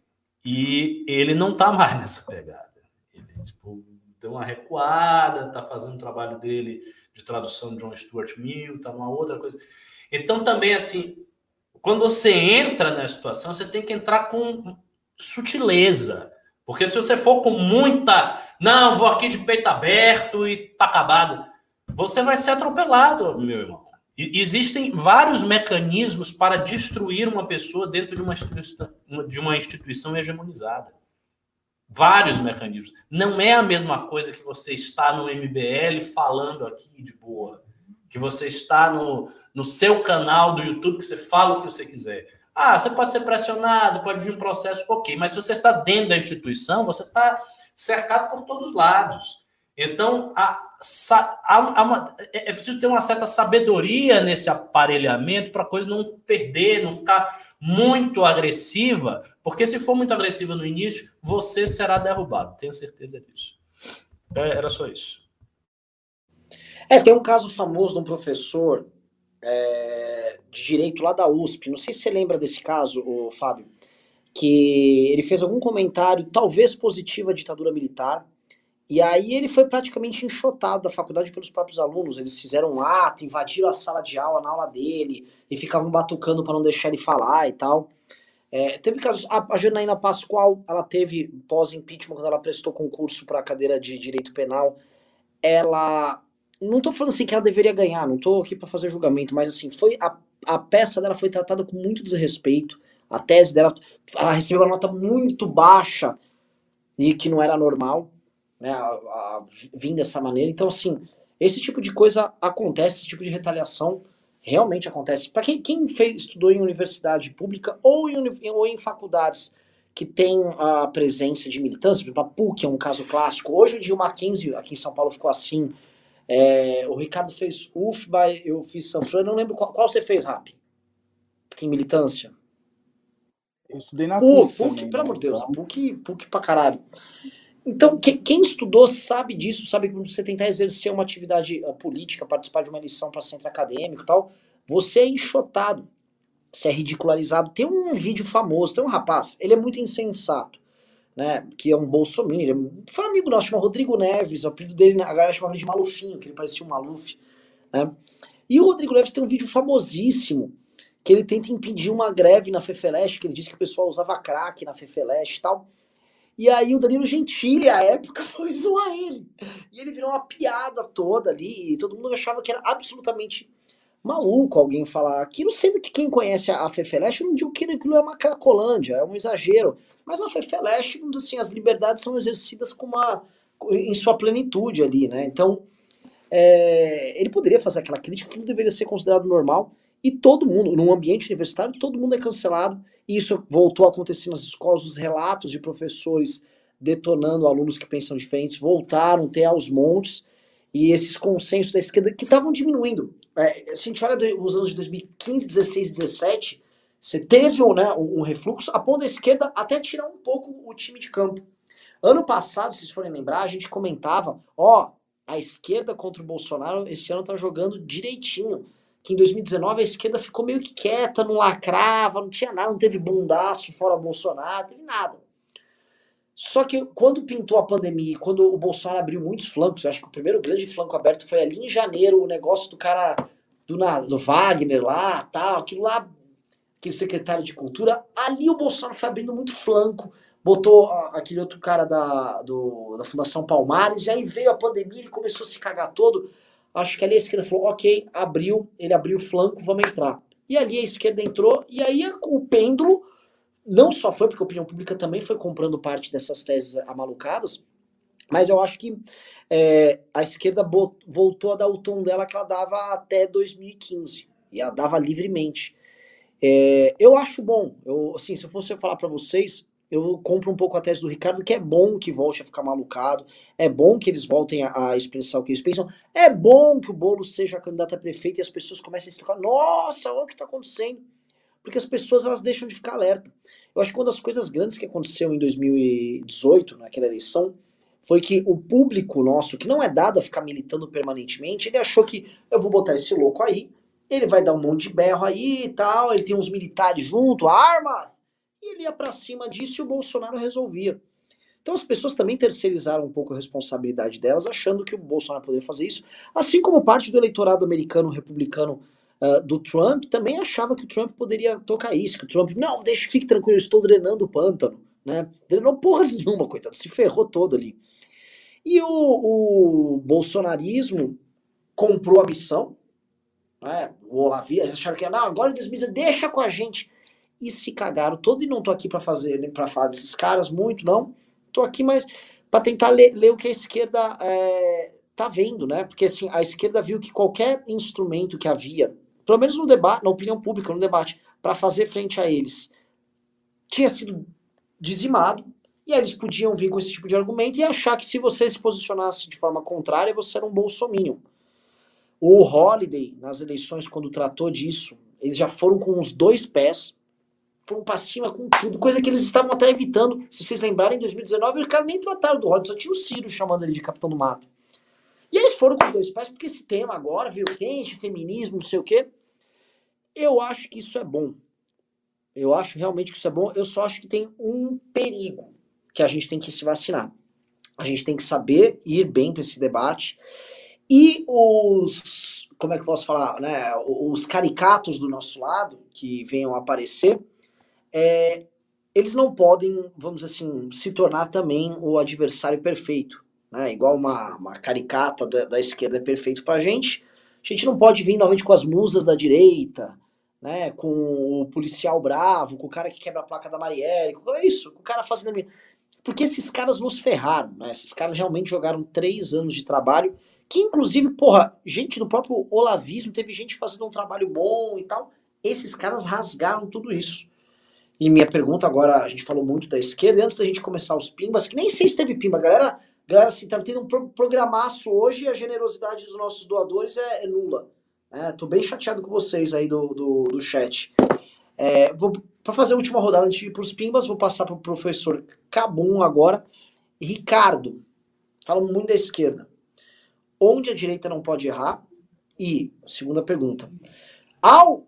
E ele não tá mais nessa pegada. Ele, tipo, deu uma recuada, tá fazendo o trabalho dele de tradução de John Stuart Mill, tá numa outra coisa. Então, também, assim, quando você entra na situação, você tem que entrar com sutileza. Porque se você for com muita. Não, vou aqui de peito aberto e tá acabado. Você vai ser atropelado, meu irmão. Existem vários mecanismos para destruir uma pessoa dentro de uma instituição, de uma instituição hegemonizada. Vários mecanismos. Não é a mesma coisa que você está no MBL falando aqui de boa. Que você está no, no seu canal do YouTube, que você fala o que você quiser. Ah, você pode ser pressionado, pode vir um processo, ok, mas se você está dentro da instituição, você está cercado por todos os lados. Então, há, há, uma, é, é preciso ter uma certa sabedoria nesse aparelhamento para a coisa não perder, não ficar muito agressiva, porque se for muito agressiva no início, você será derrubado, tenho certeza disso. É, era só isso. É, tem um caso famoso de um professor é, de direito lá da USP. Não sei se você lembra desse caso, o Fábio, que ele fez algum comentário, talvez positivo à ditadura militar. E aí ele foi praticamente enxotado da faculdade pelos próprios alunos. Eles fizeram um ato, invadiram a sala de aula na aula dele e ficavam batucando para não deixar ele falar e tal. É, teve casos. A, a Janaína Pascoal, ela teve pós-impeachment, quando ela prestou concurso para a cadeira de direito penal, ela não tô falando assim que ela deveria ganhar, não tô aqui para fazer julgamento, mas assim, foi a, a peça dela foi tratada com muito desrespeito. A tese dela, ela recebeu uma nota muito baixa e que não era normal, né, a, a, dessa maneira. Então, assim, esse tipo de coisa acontece, esse tipo de retaliação realmente acontece. Para quem, quem fez, estudou em universidade pública ou em, ou em faculdades que tem a presença de militância, por exemplo, a PUC é um caso clássico. Hoje em dia o aqui em São Paulo ficou assim, é, o Ricardo fez UFBA, eu fiz Sanfran, não lembro qual, qual você fez, Rap? Tem militância? Eu estudei na PUC. PUC, pelo amor de Deus, PUC, PUC pra caralho. Então, que, quem estudou sabe disso, sabe que você tentar exercer uma atividade uh, política, participar de uma eleição para centro acadêmico e tal, você é enxotado, você é ridicularizado. Tem um vídeo famoso, tem um rapaz, ele é muito insensato, né, que é um bolsominion, é, foi um amigo nosso, chama Rodrigo Neves, o apelido dele, a galera chamava ele de Malufinho, que ele parecia um Maluf, né, e o Rodrigo Neves tem um vídeo famosíssimo, que ele tenta impedir uma greve na Fefeleste, que ele disse que o pessoal usava crack na Fefeleste e tal, e aí o Danilo Gentili, à época, foi zoar ele. E ele virou uma piada toda ali, e todo mundo achava que era absolutamente maluco alguém falar aquilo, sendo que quem conhece a Fefeleste não digo que aquilo é uma cracolândia, é um exagero. Mas a Fefeleste, assim, as liberdades são exercidas com uma, em sua plenitude ali, né? Então, é, ele poderia fazer aquela crítica, não deveria ser considerado normal, e todo mundo, num ambiente universitário, todo mundo é cancelado, e isso voltou a acontecer nas escolas, os relatos de professores detonando alunos que pensam diferentes voltaram até aos montes, e esses consensos da esquerda que estavam diminuindo. É, se a gente olha os anos de 2015, 16, 17, você teve né, um, um refluxo a da esquerda até tirar um pouco o time de campo. Ano passado, se vocês forem lembrar, a gente comentava, ó, a esquerda contra o Bolsonaro esse ano tá jogando direitinho. Que em 2019 a esquerda ficou meio que quieta, não lacrava, não tinha nada, não teve bundaço fora Bolsonaro, não teve nada. Só que quando pintou a pandemia, quando o Bolsonaro abriu muitos flancos, eu acho que o primeiro grande flanco aberto foi ali em janeiro, o negócio do cara do, do Wagner lá, tal, aquilo lá, aquele secretário de cultura, ali o Bolsonaro foi abrindo muito flanco, botou aquele outro cara da, do, da Fundação Palmares, e aí veio a pandemia, ele começou a se cagar todo. Acho que ali a esquerda falou, ok, abriu, ele abriu o flanco, vamos entrar. E ali a esquerda entrou, e aí o pêndulo não só foi porque a opinião pública também foi comprando parte dessas teses amalucadas, mas eu acho que é, a esquerda voltou a dar o tom dela que ela dava até 2015, e ela dava livremente. É, eu acho bom, eu, assim, se eu fosse falar para vocês, eu compro um pouco a tese do Ricardo, que é bom que volte a ficar malucado, é bom que eles voltem a, a expressar o que eles pensam, é bom que o Boulos seja candidato a prefeito e as pessoas comecem a se tocar, nossa, olha o que está acontecendo porque as pessoas elas deixam de ficar alerta. Eu acho que uma das coisas grandes que aconteceu em 2018, naquela eleição, foi que o público nosso, que não é dado a ficar militando permanentemente, ele achou que eu vou botar esse louco aí, ele vai dar um monte de berro aí e tal, ele tem uns militares junto, arma, e ele ia para cima disso e o Bolsonaro resolvia. Então as pessoas também terceirizaram um pouco a responsabilidade delas, achando que o Bolsonaro poderia fazer isso, assim como parte do eleitorado americano republicano uh, do Trump também achava que o Trump poderia tocar isso, que o Trump, não, deixa, fique tranquilo, eu estou drenando o pântano, né? Drenou porra nenhuma, coitado, se ferrou todo ali. E o, o bolsonarismo comprou a missão, né? o Olavi, eles acharam que, não, agora em 2019, deixa com a gente. E se cagaram todo, e não tô aqui para fazer, nem para falar desses caras muito, não. Tô aqui, mas para tentar ler, ler, o que a esquerda é, tá vendo, né? Porque assim, a esquerda viu que qualquer instrumento que havia pelo menos no debate, na opinião pública, no debate, para fazer frente a eles, tinha sido dizimado, e aí eles podiam vir com esse tipo de argumento e achar que se você se posicionasse de forma contrária, você era um bolsominion. O Holiday, nas eleições, quando tratou disso, eles já foram com os dois pés, foram para cima com tudo, coisa que eles estavam até evitando. Se vocês lembrarem, em 2019, os caras nem trataram do Holiday, só tinha o Ciro chamando ele de Capitão do Mato. E eles foram com os dois pés, porque esse tema agora virou quente, feminismo, não sei o quê. Eu acho que isso é bom. Eu acho realmente que isso é bom. Eu só acho que tem um perigo que a gente tem que se vacinar. A gente tem que saber ir bem para esse debate. E os, como é que eu posso falar, né? Os caricatos do nosso lado que venham aparecer, é, eles não podem, vamos assim, se tornar também o adversário perfeito né? Igual uma, uma caricata da, da esquerda é perfeito pra gente. A gente não pode vir novamente com as musas da direita, né? Com o policial bravo, com o cara que quebra a placa da Marielle, com isso, com o cara fazendo. Porque esses caras nos ferraram, né? Esses caras realmente jogaram três anos de trabalho, que inclusive, porra, gente do próprio olavismo, teve gente fazendo um trabalho bom e tal. Esses caras rasgaram tudo isso. E minha pergunta agora, a gente falou muito da esquerda, antes da gente começar os pimbas, que nem sei se teve pimba, galera Galera, assim, tá tendo um programaço hoje e a generosidade dos nossos doadores é, é nula. É, tô bem chateado com vocês aí do, do, do chat. É, vou, para fazer a última rodada antes de ir pros pimbas, vou passar pro professor Cabum agora. Ricardo, fala muito da esquerda. Onde a direita não pode errar? E, segunda pergunta, ao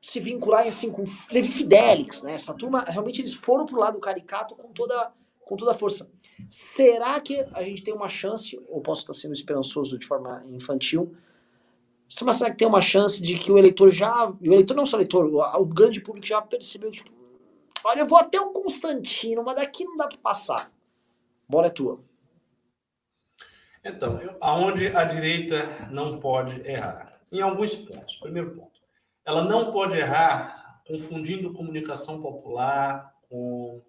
se vincular assim com Levi Fidelix, né? Essa turma, realmente eles foram pro lado caricato com toda, com toda a força. Será que a gente tem uma chance, ou posso estar sendo esperançoso de forma infantil, mas será que tem uma chance de que o eleitor já, o eleitor não só eleitor, o, o grande público já percebeu, tipo, olha, eu vou até o Constantino, mas daqui não dá para passar. Bola é tua. Então, eu, aonde a direita não pode errar? Em alguns pontos. Primeiro ponto ela não pode errar confundindo comunicação popular com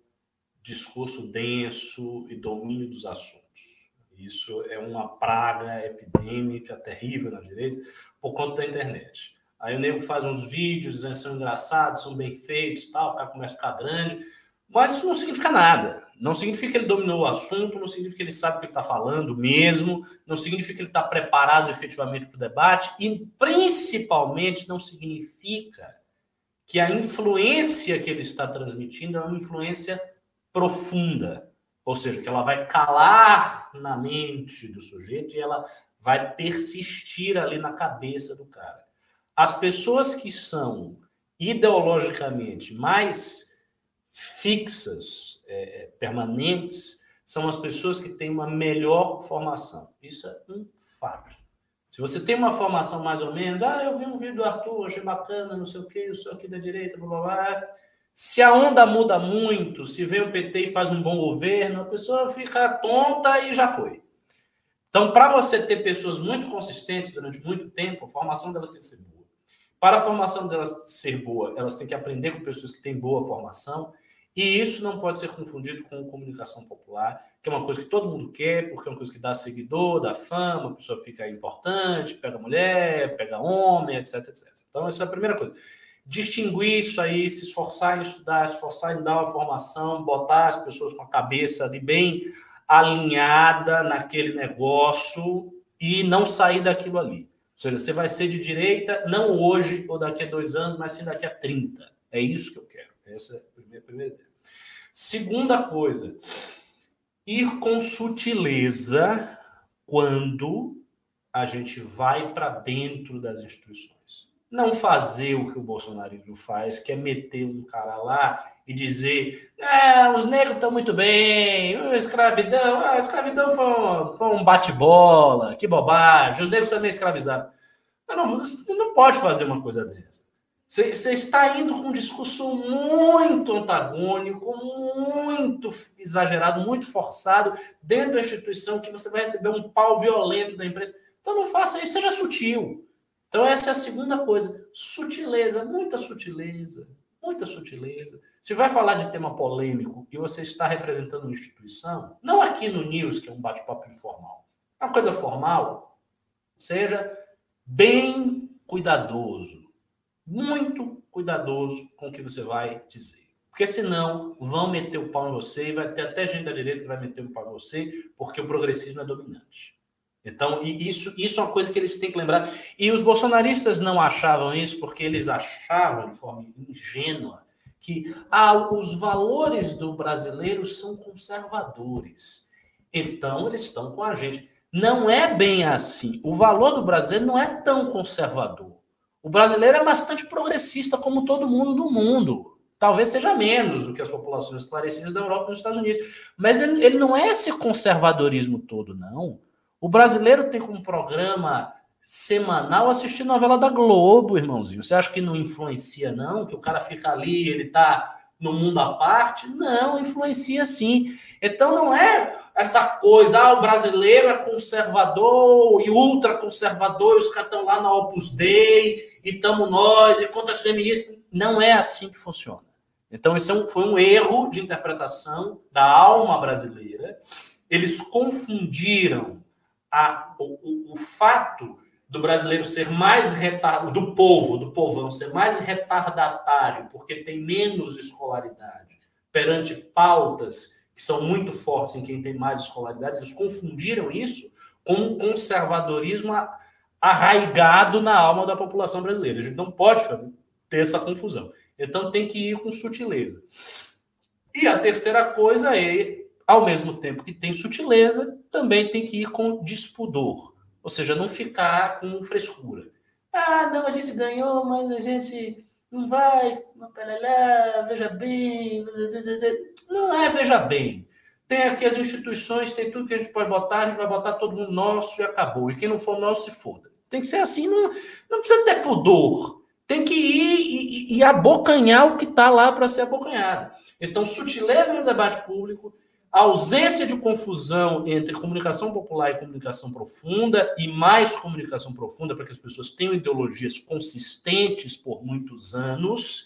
discurso denso e domínio dos assuntos. Isso é uma praga epidêmica terrível na direita por conta da internet. Aí o nego faz uns vídeos dizendo que são engraçados, são bem feitos, tal, o cara começa a ficar grande, mas isso não significa nada. Não significa que ele dominou o assunto, não significa que ele sabe o que está falando mesmo, não significa que ele está preparado efetivamente para o debate, e principalmente não significa que a influência que ele está transmitindo é uma influência profunda, ou seja, que ela vai calar na mente do sujeito e ela vai persistir ali na cabeça do cara. As pessoas que são ideologicamente mais fixas, é, é, permanentes, são as pessoas que têm uma melhor formação. Isso é um fato. Se você tem uma formação mais ou menos, ah, eu vi um vídeo do Arthur, achei bacana, não sei o quê, eu sou aqui da direita, blá blá blá. Se a onda muda muito, se vem o PT e faz um bom governo, a pessoa fica tonta e já foi. Então, para você ter pessoas muito consistentes durante muito tempo, a formação delas tem que ser boa. Para a formação delas ser boa, elas têm que aprender com pessoas que têm boa formação e isso não pode ser confundido com comunicação popular, que é uma coisa que todo mundo quer, porque é uma coisa que dá seguidor, dá fama, a pessoa fica importante, pega mulher, pega homem, etc, etc. Então, essa é a primeira coisa. Distinguir isso aí, se esforçar em estudar, se esforçar em dar uma formação, botar as pessoas com a cabeça ali bem alinhada naquele negócio e não sair daquilo ali. Ou seja, você vai ser de direita, não hoje ou daqui a dois anos, mas sim daqui a 30. É isso que eu quero. Essa é a primeira, primeira ideia. Segunda coisa, ir com sutileza quando a gente vai para dentro das instituições. Não fazer o que o bolsonarismo faz, que é meter um cara lá e dizer: ah, os negros estão muito bem, a escravidão, a escravidão foi um, foi um bate-bola, que bobagem, os negros também escravizaram. Não, você não pode fazer uma coisa dessa. Você está indo com um discurso muito antagônico, muito exagerado, muito forçado, dentro da instituição, que você vai receber um pau violento da imprensa. Então não faça isso, seja sutil. Então essa é a segunda coisa. Sutileza, muita sutileza, muita sutileza. Se vai falar de tema polêmico e você está representando uma instituição, não aqui no News, que é um bate-papo informal, é uma coisa formal, seja bem cuidadoso muito cuidadoso com o que você vai dizer. Porque senão vão meter o pau em você e vai ter até gente da direita que vai meter o pau em você, porque o progressismo é dominante. Então, isso, isso é uma coisa que eles têm que lembrar. E os bolsonaristas não achavam isso porque eles achavam de forma ingênua que ah, os valores do brasileiro são conservadores. Então, eles estão com a gente. Não é bem assim. O valor do brasileiro não é tão conservador. O brasileiro é bastante progressista, como todo mundo no mundo. Talvez seja menos do que as populações esclarecidas da Europa e dos Estados Unidos. Mas ele, ele não é esse conservadorismo todo, não. O brasileiro tem como programa semanal assistir novela da Globo, irmãozinho. Você acha que não influencia, não? Que o cara fica ali, ele tá no mundo à parte? Não, influencia sim. Então não é essa coisa, ah, o brasileiro é conservador e ultraconservador, e os caras estão lá na Opus Dei, e estamos nós, e contra as feministas. Não é assim que funciona. Então, isso é um, foi um erro de interpretação da alma brasileira. Eles confundiram a, o, o, fato do brasileiro ser mais retardado, do povo, do povão, ser mais retardatário, porque tem menos escolaridade, perante pautas que são muito fortes em quem tem mais escolaridade, eles confundiram isso com um conservadorismo arraigado na alma da população brasileira. A gente não pode fazer, ter essa confusão. Então tem que ir com sutileza. E a terceira coisa é ao mesmo tempo que tem sutileza, também tem que ir com despudor. Ou seja, não ficar com frescura. Ah, não, a gente ganhou, mas a gente não vai, veja bem. Não é veja bem. Tem aqui as instituições, tem tudo que a gente pode botar, a gente vai botar todo mundo nosso e acabou. E quem não for nosso, se foda. Tem que ser assim, não, não precisa ter pudor. Tem que ir e, e abocanhar o que está lá para ser abocanhado. Então, sutileza no debate público, ausência de confusão entre comunicação popular e comunicação profunda, e mais comunicação profunda para que as pessoas tenham ideologias consistentes por muitos anos,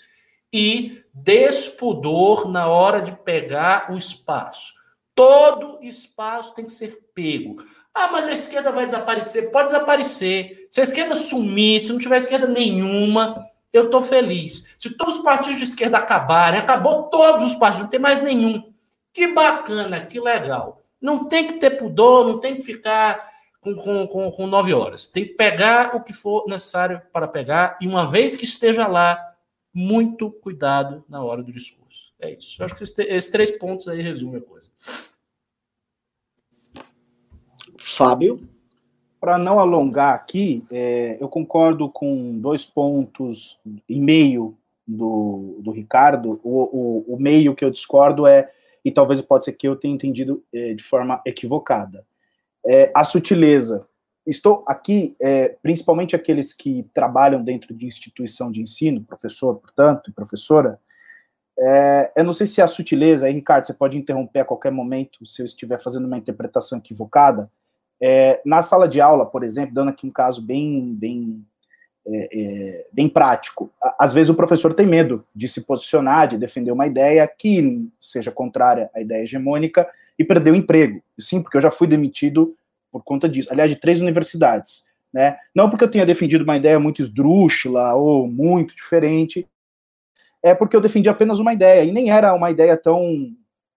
e despudor na hora de pegar o espaço. Todo espaço tem que ser pego. Ah, mas a esquerda vai desaparecer. Pode desaparecer. Se a esquerda sumir, se não tiver esquerda nenhuma, eu estou feliz. Se todos os partidos de esquerda acabarem, acabou todos os partidos, não tem mais nenhum. Que bacana, que legal. Não tem que ter pudor, não tem que ficar com, com, com, com nove horas. Tem que pegar o que for necessário para pegar, e uma vez que esteja lá, muito cuidado na hora do discurso. É isso. Eu acho que esses três pontos aí resumem a coisa. Fábio? Para não alongar aqui, é, eu concordo com dois pontos e meio do, do Ricardo. O, o, o, meio que eu discordo é, e talvez pode ser que eu tenha entendido é, de forma equivocada, é, a sutileza. Estou aqui, é, principalmente aqueles que trabalham dentro de instituição de ensino, professor, portanto, e professora, é, eu não sei se a sutileza, aí, Ricardo, você pode interromper a qualquer momento se eu estiver fazendo uma interpretação equivocada. É, na sala de aula, por exemplo, dando aqui um caso bem, bem, é, é bem prático, às vezes o professor tem medo de se posicionar, de defender uma ideia que seja contrária à ideia hegemônica e perder o emprego. Sim, porque eu já fui demitido por conta disso. Aliás, de três universidades. Né? Não porque eu tenha defendido uma ideia muito esdrúxula ou muito diferente, é porque eu defendi apenas uma ideia, e nem era uma ideia tão,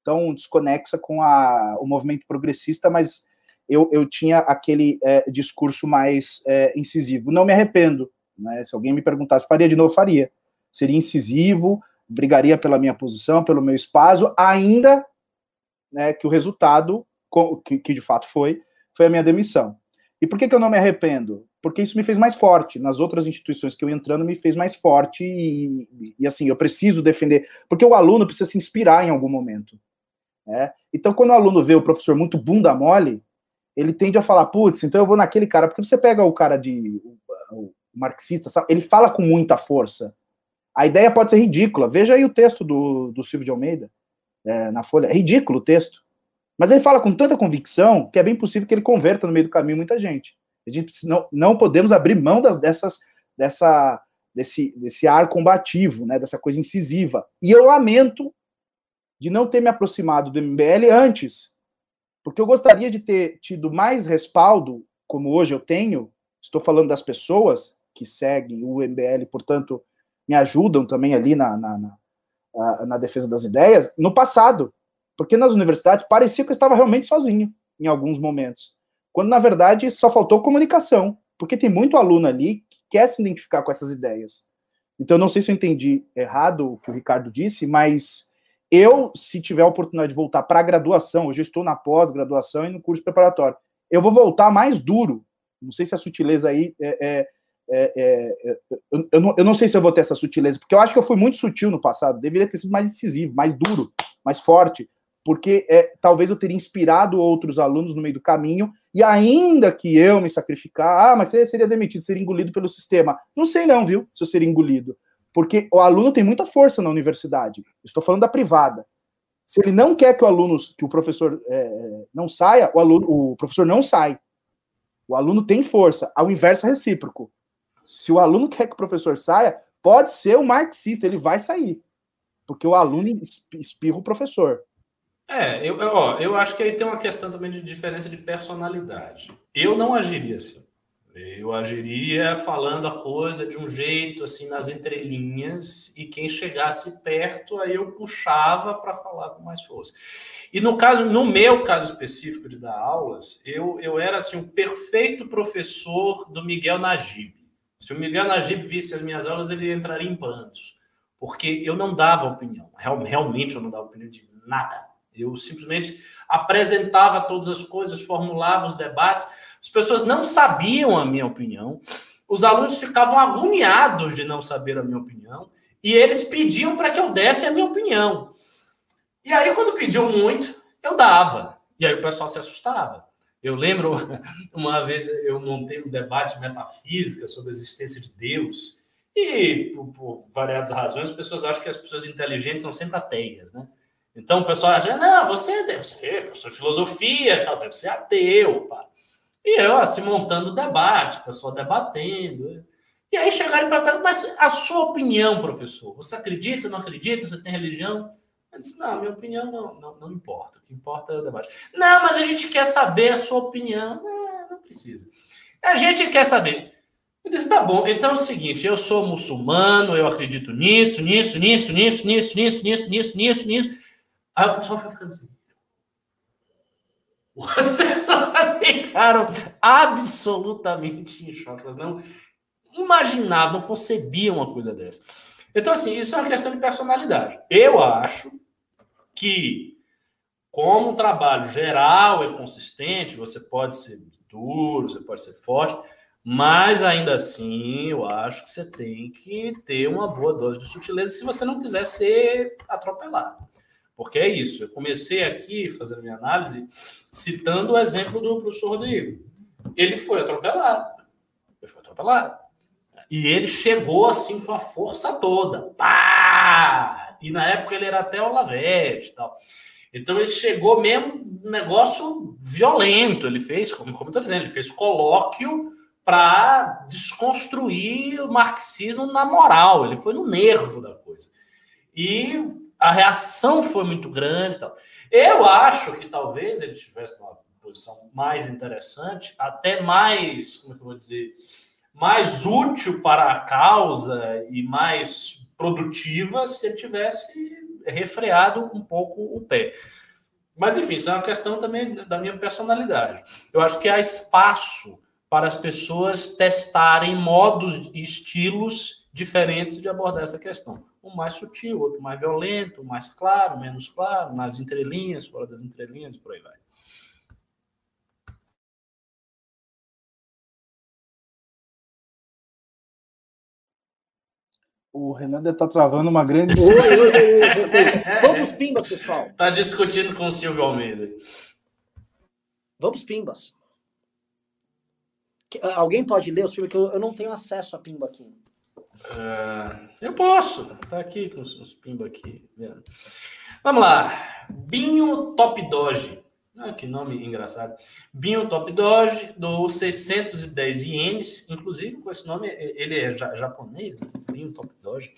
tão desconexa com a, o movimento progressista, mas eu, eu tinha aquele é, discurso mais é, incisivo. Não me arrependo, né? se alguém me perguntasse, faria de novo, faria. Seria incisivo, brigaria pela minha posição, pelo meu espaço, ainda né, que o resultado, que, de fato foi, foi a minha demissão. E por que, eu não me arrependo? porque isso me fez mais forte. Nas outras instituições que eu entrando, me fez mais forte e, e assim, eu preciso defender, porque o aluno precisa se inspirar em algum momento. Né? Então, quando o aluno vê o professor muito bunda mole, ele tende a falar, putz, então eu vou naquele cara, porque você pega o cara de marxista, sabe? ele fala com muita força. A ideia pode ser ridícula. Veja aí o texto do, do Silvio de Almeida é, na Folha. É ridículo o texto. Mas ele fala com tanta convicção que é bem possível que ele converta no meio do caminho muita gente. A gente não, não podemos abrir mão das, dessas, dessa, desse, desse ar combativo, né, dessa coisa incisiva. E eu lamento de não ter me aproximado do MBL antes, porque eu gostaria de ter tido mais respaldo, como hoje eu tenho. Estou falando das pessoas que seguem o MBL, portanto, me ajudam também ali na, na, na, na defesa das ideias, no passado. Porque nas universidades parecia que eu estava realmente sozinho em alguns momentos quando na verdade só faltou comunicação, porque tem muito aluno ali que quer se identificar com essas ideias. Então, não sei se eu entendi errado o que o Ricardo disse, mas eu, se tiver a oportunidade de voltar para a graduação, hoje eu estou na pós-graduação e no curso preparatório, eu vou voltar mais duro. Não sei se a sutileza aí é, é, é, é eu, eu, não, eu, não, sei se eu vou ter essa sutileza, porque eu acho que eu fui muito sutil no passado, deveria ter sido mais incisivo, mais duro, mais forte, porque é, talvez eu teria inspirado outros alunos no meio do caminho, e ainda que eu me sacrificar, ah, mas você seria demitido, seria engolido pelo sistema. Não sei não, viu, se eu seria engolido. Porque o aluno tem muita força na universidade. Estou falando da privada. Se ele não quer que o aluno, que o professor é, não saia, o, aluno, o professor não sai. O aluno tem força. Ao inverso é recíproco. Se o aluno quer que o professor saia, pode ser um marxista, ele vai sair. Porque o aluno espirra o professor. É, eu, ó, eu acho que aí tem uma questão também de diferença de personalidade. Eu não agiria assim. Eu agiria falando a coisa de um jeito, assim, nas entrelinhas, e quem chegasse perto, aí eu puxava para falar com mais força. E no caso, no meu caso específico de dar aulas, eu, eu era assim, o perfeito professor do Miguel Najib. Se o Miguel Najib visse as minhas aulas, ele entraria em prantos, porque eu não dava opinião. Real, realmente eu não dava opinião de nada Eu simplesmente apresentava todas as coisas, formulava os debates. As pessoas não sabiam a minha opinião. Os alunos ficavam agoniados de não saber a minha opinião. E eles pediam para que eu desse a minha opinião. E aí, quando pediam muito, eu dava. E aí o pessoal se assustava. Eu lembro, uma vez eu montei um debate metafísica sobre a existência de Deus. E, por, por, variadas razões, as pessoas acham que as pessoas inteligentes são sempre ateias, né? Então, o pessoal acha, não, você deve ser professor de filosofia, tal, deve ser ateu, pá. E eu, assim, montando o debate, o pessoal debatendo. E aí chegaram e perguntaram, mas a sua opinião, professor, você acredita, não acredita, você tem religião? Eu disse, não, minha opinião não, não, não importa, o que importa é o debate. Não, mas a gente quer saber a sua opinião. Não, não precisa. A gente quer saber. Eu disse, tá bom, então é o seguinte, eu sou muçulmano, eu acredito nisso, nisso, nisso, nisso, nisso, nisso, nisso, nisso, nisso, nisso. Aí o pessoal foi ficando assim. As pessoas ficaram absolutamente em choque. Elas não imaginavam, não concebiam uma coisa dessa. Então, assim, isso é uma questão de personalidade. Eu acho que, como um trabalho geral e consistente, você pode ser duro, você pode ser forte, mas ainda assim, eu acho que você tem que ter uma boa dose de sutileza se você não quiser ser atropelado. Porque é isso. Eu comecei aqui fazendo minha análise citando o exemplo do professor Rodrigo. Ele foi atropelado. Ele foi atropelado. E ele chegou assim com a força toda. Pá! E na época ele era até Olavete e tal. Então ele chegou mesmo um negócio violento. Ele fez, como, como eu estou dizendo, ele fez colóquio para desconstruir o marxismo na moral. Ele foi no nervo da coisa. E a reação foi muito grande. Tal. Eu acho que talvez ele tivesse uma posição mais interessante, até mais, como é que eu vou dizer, mais útil para a causa e mais produtiva se ele tivesse refreado um pouco o pé. Mas, enfim, isso é uma questão também da minha personalidade. Eu acho que há espaço para as pessoas testarem modos e estilos diferentes de abordar essa questão. Um mais sutil, outro mais violento, mais claro, menos claro, nas entrelinhas, fora das entrelinhas por aí vai. O Renan deve estar tá travando uma grande. Vamos pimbas, pessoal. Está discutindo com o Silvio Almeida. Vamos pimbas. Ah, alguém pode ler os pimbas? Que eu, eu não tenho acesso a pimba aqui. Uh, eu posso. Tá aqui com os, os pimba aqui. Vamos lá. Binho Top Doge. Ah, que nome engraçado. Binho Top Doge, do 610 ienes, inclusive com esse nome, ele é japonês, né? Binho Top Doge.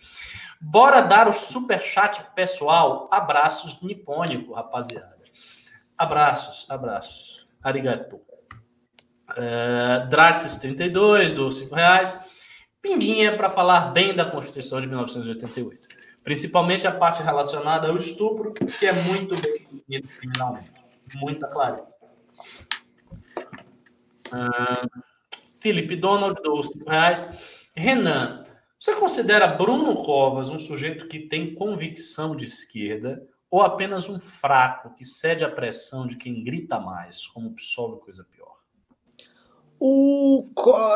Bora dar o super chat pessoal. Abraços nipônico, rapaziada. Abraços, abraços. Arigato. Uh, Draxis 32, do 5 reais. Pimbinha para falar bem da Constituição de 1988. Principalmente a parte relacionada ao estupro, que é muito bem definida criminalmente muita clareza. Uh, Felipe Donald, do 5 reais. Renan, você considera Bruno Covas um sujeito que tem convicção de esquerda ou apenas um fraco que cede à pressão de quem grita mais, como o PSOL e coisa pior? O,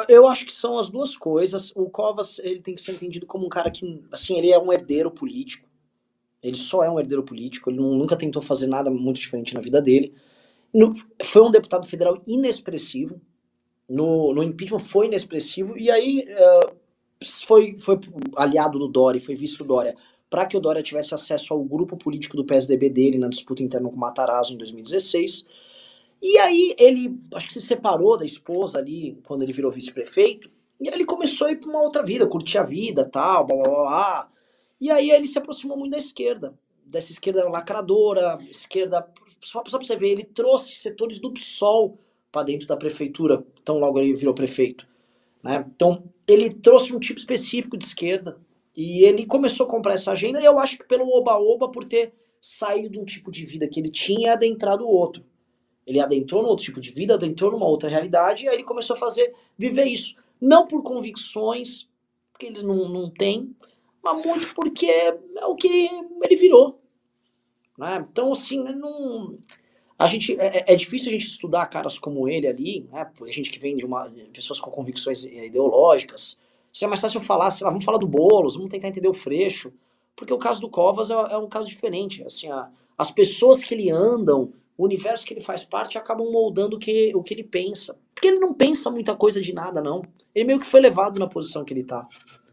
eu acho que são as duas coisas. O Covas ele tem que ser entendido como um cara que, assim, ele é um herdeiro político. Ele só é um herdeiro político, ele nunca tentou fazer nada muito diferente na vida dele. Foi um deputado federal inexpressivo. No, no impeachment foi inexpressivo. E aí uh, foi, foi aliado do Dória, foi visto do Dória, para que o Dória tivesse acesso ao grupo político do PSDB dele na disputa interna com o Matarazzo em 2016. E aí ele, acho que se separou da esposa ali quando ele virou vice-prefeito. E aí ele começou a ir para uma outra vida, curtir a vida, tal, blá blá blá. E aí ele se aproximou muito da esquerda, dessa esquerda lacradora, esquerda. Só, só pra você ver, ele trouxe setores do PSOL para dentro da prefeitura, tão logo ele virou prefeito. Né? Então, ele trouxe um tipo específico de esquerda e ele começou a comprar essa agenda, e eu acho que pelo oba-oba, por ter saído de um tipo de vida que ele tinha e adentrado outro. Ele adentrou num outro tipo de vida, adentrou numa outra realidade, e aí ele começou a fazer, viver isso. Não por convicções, porque eles não, não têm, mas muito porque é o que ele, ele virou. Né? Então, assim, não. A gente, é, é, é, difícil a gente estudar caras como ele ali, né? A gente que vem de uma, pessoas com convicções ideológicas. Se é mais fácil falar, sei lá, vamos falar do Boulos, vamos tentar entender o Freixo, porque o caso do Covas é, é um caso diferente. Assim, a, as pessoas que ele andam, o universo que ele faz parte, acabam moldando o que, o que ele pensa. Porque ele não pensa muita coisa de nada, não. Ele meio que foi levado na posição que ele tá.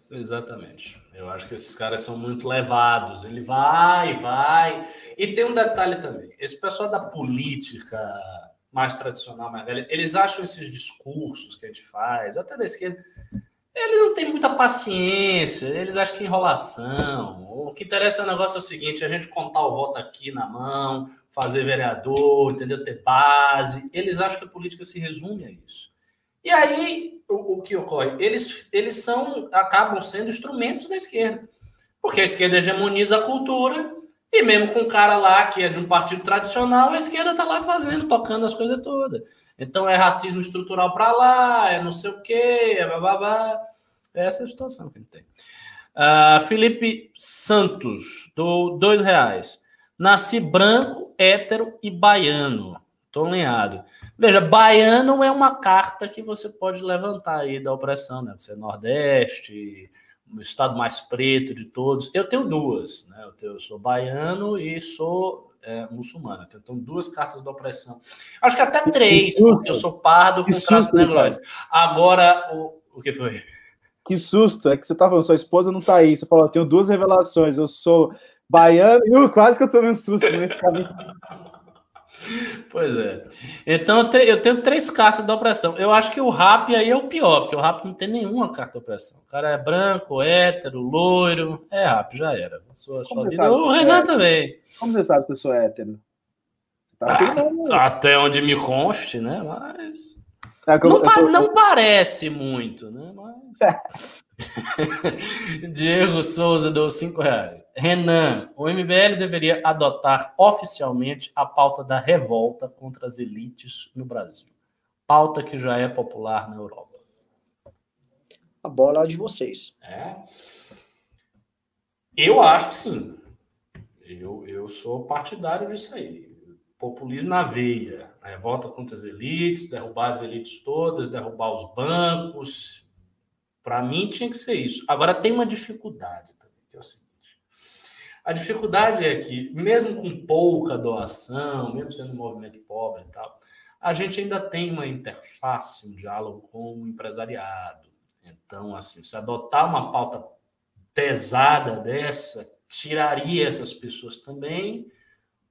Exatamente. Eu acho que esses caras são muito levados. Ele vai, vai. E tem um detalhe também: esse pessoal da política mais tradicional, mais velha, eles acham esses discursos que a gente faz, até da esquerda, eles não têm muita paciência, eles acham que é enrolação. O que interessa é o negócio é o seguinte: a gente contar o voto aqui na mão, fazer vereador, entendeu? Ter base. Eles acham que a política se resume a isso. E aí, o, o, que ocorre? Eles, eles são, acabam sendo instrumentos da esquerda. Porque a esquerda hegemoniza a cultura, e mesmo com um cara lá que é de um partido tradicional, a esquerda está lá fazendo, tocando as coisas todas. Então é racismo estrutural para lá, é não sei o quê, é bababá. Essa é a situação que gente tem. Uh, Felipe Santos, do dois reais. Nasci branco, hétero e baiano. Tô alinhado. Veja, baiano é uma carta que você pode levantar aí da opressão, né? Você é Nordeste, o estado mais preto de todos. Eu tenho duas, né? Eu, tenho, eu sou baiano e sou é, muçulmano. Então, tenho duas cartas da opressão. Acho que até três, porque eu sou pardo com traços negros. Agora, o, o que foi? Que susto, é que você tá falando, sua esposa não tá aí. Você falou, eu tenho duas revelações, eu sou baiano e uh, quase que eu tomei um susto no caminho. Pois é. Então eu tenho três cartas da opressão. Eu acho que o rap aí é o pior, porque o rap não tem nenhuma carta de opressão. O cara é branco, hétero, loiro. É rap, já era. Sua, sua vida. O Renan é também. Como você sabe se eu sou hétero? Tá ah, até onde me conste, né? Mas. É, não, tô... não, parece muito, né? Mas. Diego Souza deu cinco reais. Renan, o MBL deveria adotar oficialmente a pauta da revolta contra as elites no Brasil. Pauta que já é popular na Europa. A bola é de vocês. É. Eu acho que sim. Eu, eu sou partidário disso aí. Populismo na veia. Revolta contra as elites, derrubar as elites todas, derrubar os bancos, para mim tinha que ser isso. Agora tem uma dificuldade também, que é o seguinte. A dificuldade é que, mesmo com pouca doação, mesmo sendo um movimento pobre e tal, a gente ainda tem uma interface, um diálogo com o empresariado. Então, assim, se adotar uma pauta pesada dessa, tiraria essas pessoas também.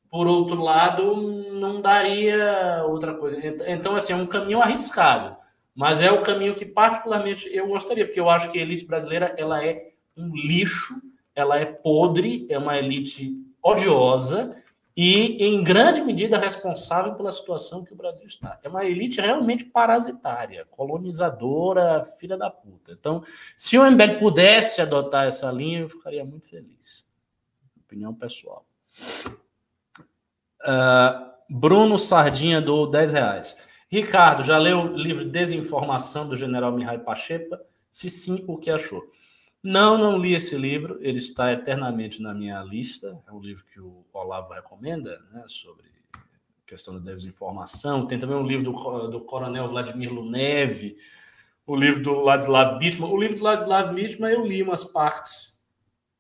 Por outro lado, não daria outra coisa. Então, assim, é um caminho arriscado. Mas é o caminho que particularmente eu gostaria, porque eu acho que a elite brasileira ela é um lixo, ela é podre, é uma elite odiosa e em grande medida responsável pela situação que o Brasil está. É uma elite realmente parasitária, colonizadora, filha da puta. Então, se o MBL pudesse adotar essa linha, eu ficaria muito feliz. Opinião pessoal. Uh, Bruno Sardinha do 10 reais. Ricardo, já leu o livro Desinformação do general Mihai Pachepa? Se sim, o que achou? Não, não li esse livro, ele está eternamente na minha lista. É um livro que o Olavo recomenda, né, sobre questão da desinformação. Tem também um livro do, do coronel Vladimir Lunev, o livro do Ladislav Bitman. O livro do Ladislav Bitman eu li umas partes,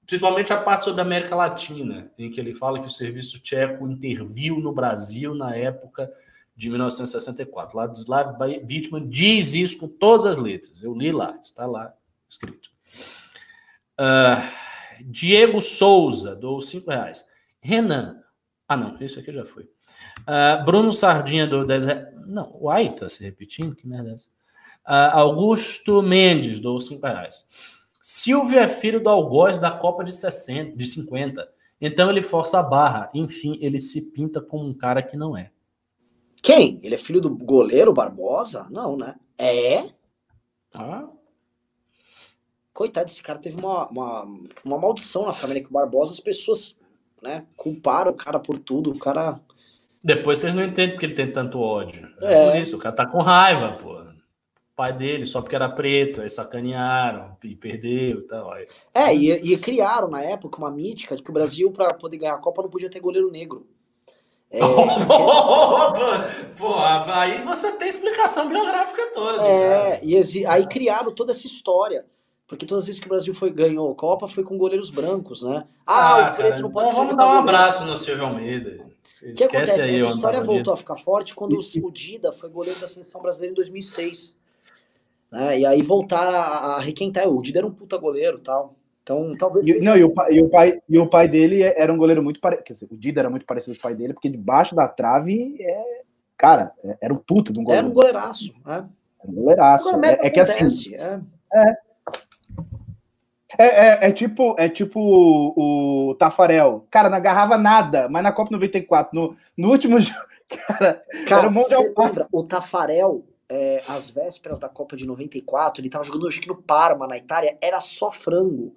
principalmente a parte sobre a América Latina, em que ele fala que o serviço tcheco interviu no Brasil na época de 1964. Ladislav Bitman diz isso com todas as letras. Eu li lá, está lá escrito. Uh, Diego Souza, dou cinco reais. Renan. Ah, não, isso aqui já foi. Uh, Bruno Sardinha, dou 10 reais. Não, o Ai está se repetindo, que merda é essa? Uh, Augusto Mendes, dou cinco reais. Silvio é filho do algoz da Copa de 60, de 50. Então ele força a barra. Enfim, ele se pinta como um cara que não é. Quem? Ele é filho do goleiro Barbosa? Não, né? É? Ah. Coitado, esse cara teve uma, uma, uma maldição na família com o Barbosa. As pessoas né, culparam o cara por tudo. O cara. Depois vocês não entendem porque ele tem tanto ódio. É, é por isso, o cara tá com raiva, pô. pai dele, só porque era preto, aí sacanearam e perdeu e tal. É, e, e criaram na época uma mítica de que o Brasil, para poder ganhar a Copa, não podia ter goleiro negro. É, Pô, aí você tem explicação biográfica toda. É, e aí criaram toda essa história. Porque todas as vezes que o Brasil foi, ganhou a Copa foi com goleiros brancos, né? Ah, ah o preto cara, não pode então ser. Vamos dar um abraço no Silvio Almeida. O que acontece? Aí, Essa história voltou a ficar forte quando o Dida foi goleiro da seleção brasileira em 2006. Né? E aí voltaram a, a requentar. O Dida era um puta goleiro tal. Então, talvez. E, não, e o, pai, e, o pai, e o pai dele era um goleiro muito parecido. O Dida era muito parecido com o pai dele, porque debaixo da trave é. Cara, é, era um puta de um goleiro. Era um goleiraço. Né? Era um goleiraço. É, é, que assim. É. é. É, é, é, tipo, é tipo o, o, Tafarel. Cara, não agarrava nada, mas na Copa 94, no, no último jogo, cara, cara era você lembra, o Tafarel, é, às vésperas da Copa de 94, ele tava jogando acho que no Parma, na Itália, era só frango.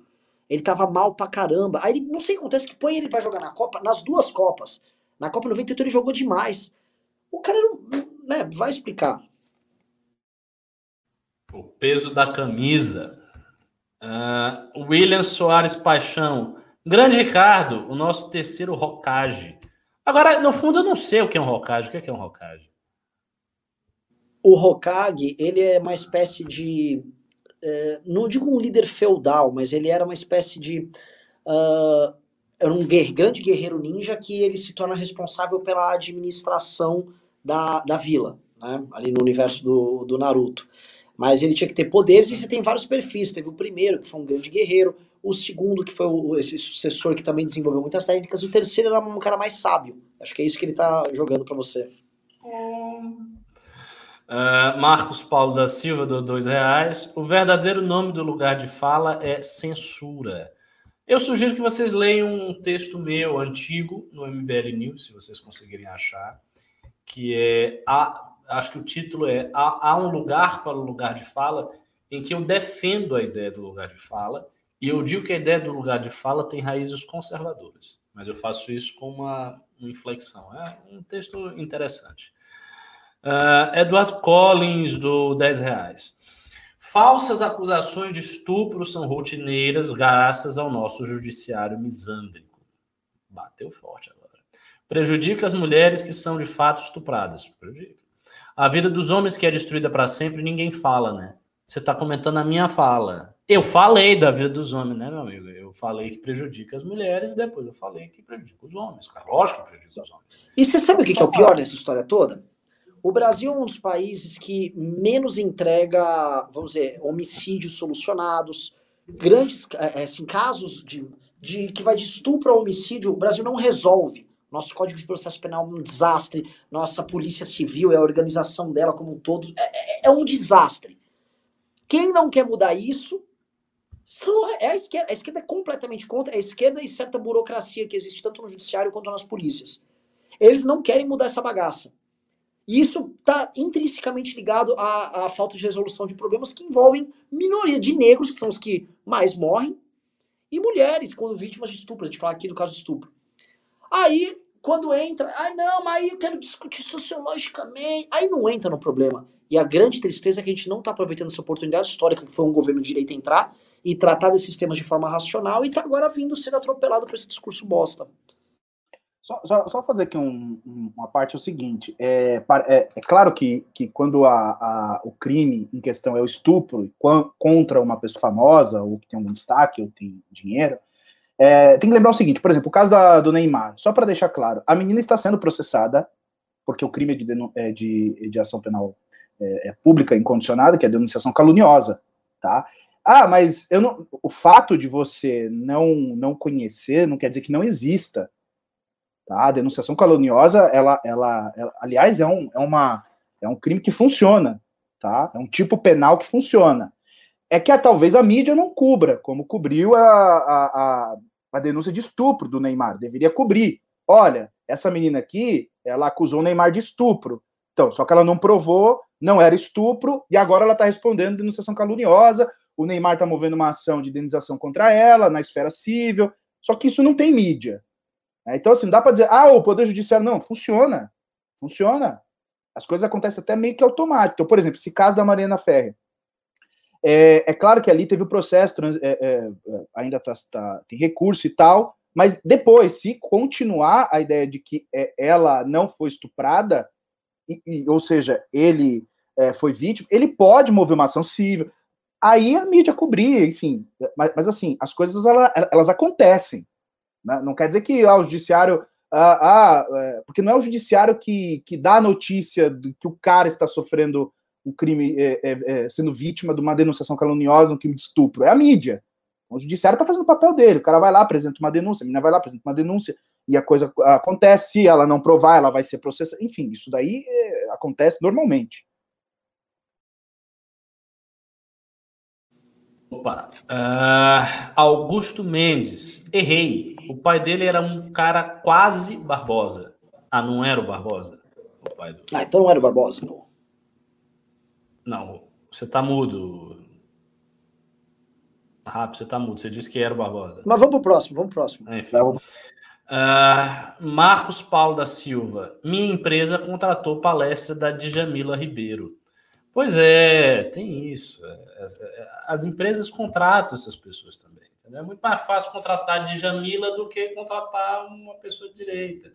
Ele tava mal pra caramba. Aí ele, não sei o que acontece, que põe ele pra jogar na Copa, nas duas Copas. Na Copa 98 ele jogou demais. O cara não, né, vai explicar. O peso da camisa. Uh, William Soares Paixão. Grande Ricardo, o nosso terceiro rocage. Agora, no fundo, eu não sei o que é um rocage. O que é um rocage? O Hokage, ele é uma espécie de é, não digo um líder feudal, mas ele era uma espécie de. Uh, era um guer grande guerreiro ninja que ele se torna responsável pela administração da, da vila, né? ali no universo do, do Naruto. Mas ele tinha que ter poderes e você tem vários perfis. Teve o primeiro, que foi um grande guerreiro, o segundo, que foi o, esse sucessor que também desenvolveu muitas técnicas, e o terceiro era um cara mais sábio. Acho que é isso que ele tá jogando para você. É... Uh, Marcos Paulo da Silva, do dois reais. O verdadeiro nome do lugar de fala é censura. Eu sugiro que vocês leiam um texto meu antigo no MBL News, se vocês conseguirem achar, que é a, acho que o título é há, há um lugar para o lugar de fala, em que eu defendo a ideia do lugar de fala e eu digo que a ideia do lugar de fala tem raízes conservadoras, mas eu faço isso com uma, uma inflexão. É um texto interessante. Uh, Eduardo Collins, do 10 reais. Falsas acusações de estupro são rotineiras graças ao nosso judiciário misândrico. Bateu forte agora. Prejudica as mulheres que são de fato estupradas. Prejudica. A vida dos homens que é destruída para sempre, ninguém fala, né? Você está comentando a minha fala. Eu falei da vida dos homens, né, meu amigo? Eu falei que prejudica as mulheres, depois eu falei que prejudica os homens. Lógico que prejudica os homens. E você sabe o que, que é o pior dessa história toda? O Brasil é um dos países que menos entrega, vamos dizer, homicídios solucionados, grandes é, é, assim, casos de, de que vai de estupro a homicídio, o Brasil não resolve. Nosso Código de Processo Penal é um desastre, nossa Polícia Civil e a organização dela como um todo é, é, é um desastre. Quem não quer mudar isso é a esquerda. A esquerda é completamente contra, é a esquerda e certa burocracia que existe tanto no judiciário quanto nas polícias. Eles não querem mudar essa bagaça. E isso está intrinsecamente ligado à, à, falta de resolução de problemas que envolvem minoria de negros, que são os que mais morrem, e mulheres, quando vítimas de estupro. A gente fala aqui do caso de estupro. Aí, quando entra, ah, não, mas aí eu quero discutir sociologicamente. Aí não entra no problema. E a grande tristeza é que a gente não está aproveitando essa oportunidade histórica que foi um governo de direita entrar e tratar desses temas de forma racional e está agora vindo sendo atropelado por esse discurso bosta. Só, só, só, fazer aqui um, uma parte é o seguinte: é, é, é claro que, que quando a, a, o crime em questão é o estupro contra uma pessoa famosa, ou que tem algum destaque, ou tem dinheiro, é, tem que lembrar o seguinte: por exemplo, o caso da, do Neymar, só para deixar claro, a menina está sendo processada, porque o crime é de, é de, de ação penal é, é, pública incondicionada, que é denunciação caluniosa, tá? Ah, mas eu não, o fato de você não, não conhecer não quer dizer que não exista Tá? A denunciação caluniosa, ela, ela, ela, aliás, é um, é, uma, é um crime que funciona. Tá? É um tipo penal que funciona. É que talvez a mídia não cubra, como cobriu a, a, a, a denúncia de estupro do Neymar. Deveria cobrir. Olha, essa menina aqui, ela acusou o Neymar de estupro. Então, só que ela não provou, não era estupro, e agora ela está respondendo denunciação caluniosa. O Neymar está movendo uma ação de indenização contra ela na esfera civil. Só que isso não tem mídia. É, então, assim, não dá para dizer, ah, o Poder Judiciário. Não, funciona. Funciona. As coisas acontecem até meio que automático. Então, por exemplo, esse caso da Mariana Ferre. É, é claro que ali teve o processo, trans, é, é, é, ainda tá, tá, tem recurso e tal, mas depois, se continuar a ideia de que é, ela não foi estuprada, e, e, ou seja, ele foi vítima, ele pode mover uma ação civil. Aí a mídia cobrir, enfim. Mas, mas assim, as coisas elas, elas acontecem. Né? Não quer dizer que ah, o judiciário. Ah, ah, porque não é o judiciário que, que dá a notícia de que o cara está sofrendo um crime, é, é, é, sendo vítima de uma denunciação caluniosa, um crime de estupro. É a mídia. O judiciário está fazendo o papel dele. O cara vai lá, apresenta uma denúncia, a menina vai lá, apresenta uma denúncia, e a coisa acontece. Se ela não provar, ela vai ser processada. Enfim, isso daí é, acontece normalmente. Opa. Uh, Augusto Mendes. Errei. O pai dele era um cara quase Barbosa. Ah, não era o Barbosa? O pai do... Ah, então não era o Barbosa, pô. Não, você tá mudo. Rápido, você tá mudo. Você disse que era o Barbosa. Mas vamos pro próximo, vamos pro próximo. Enfim. Uh, Marcos Paulo da Silva. Minha empresa contratou palestra da Djamila Ribeiro. Pois é, tem isso. As empresas contratam essas pessoas também. Entendeu? É muito mais fácil contratar Djamila do que contratar uma pessoa de direita.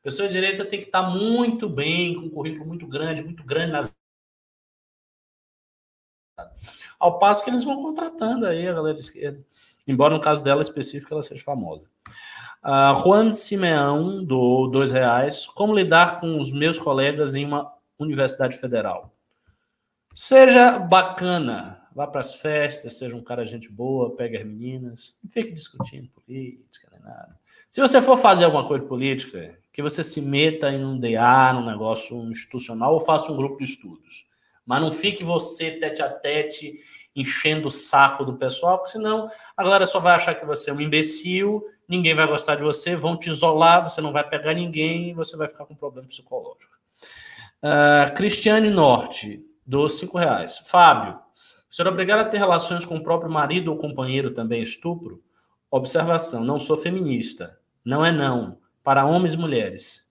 A pessoa de direita tem que estar muito bem, com um currículo muito grande, muito grande nas ao passo que eles vão contratando aí a galera de esquerda. Embora no caso dela específico ela seja famosa. Uh, Juan Simeão do dois reais. Como lidar com os meus colegas em uma universidade federal? Seja bacana, vá para as festas, seja um cara gente boa, pegue as meninas, não fique discutindo política nem nada. Se você for fazer alguma coisa política, que você se meta em um DA, num negócio institucional, ou faça um grupo de estudos. Mas não fique você tete a tete enchendo o saco do pessoal, porque senão a galera só vai achar que você é um imbecil, ninguém vai gostar de você, vão te isolar, você não vai pegar ninguém e você vai ficar com problema psicológico. Uh, Cristiane Norte, dos cinco reais. Fábio, ser obrigado a ter relações com o próprio marido ou companheiro também é estupro? Observação, não sou feminista. Não é não. Para homens e mulheres.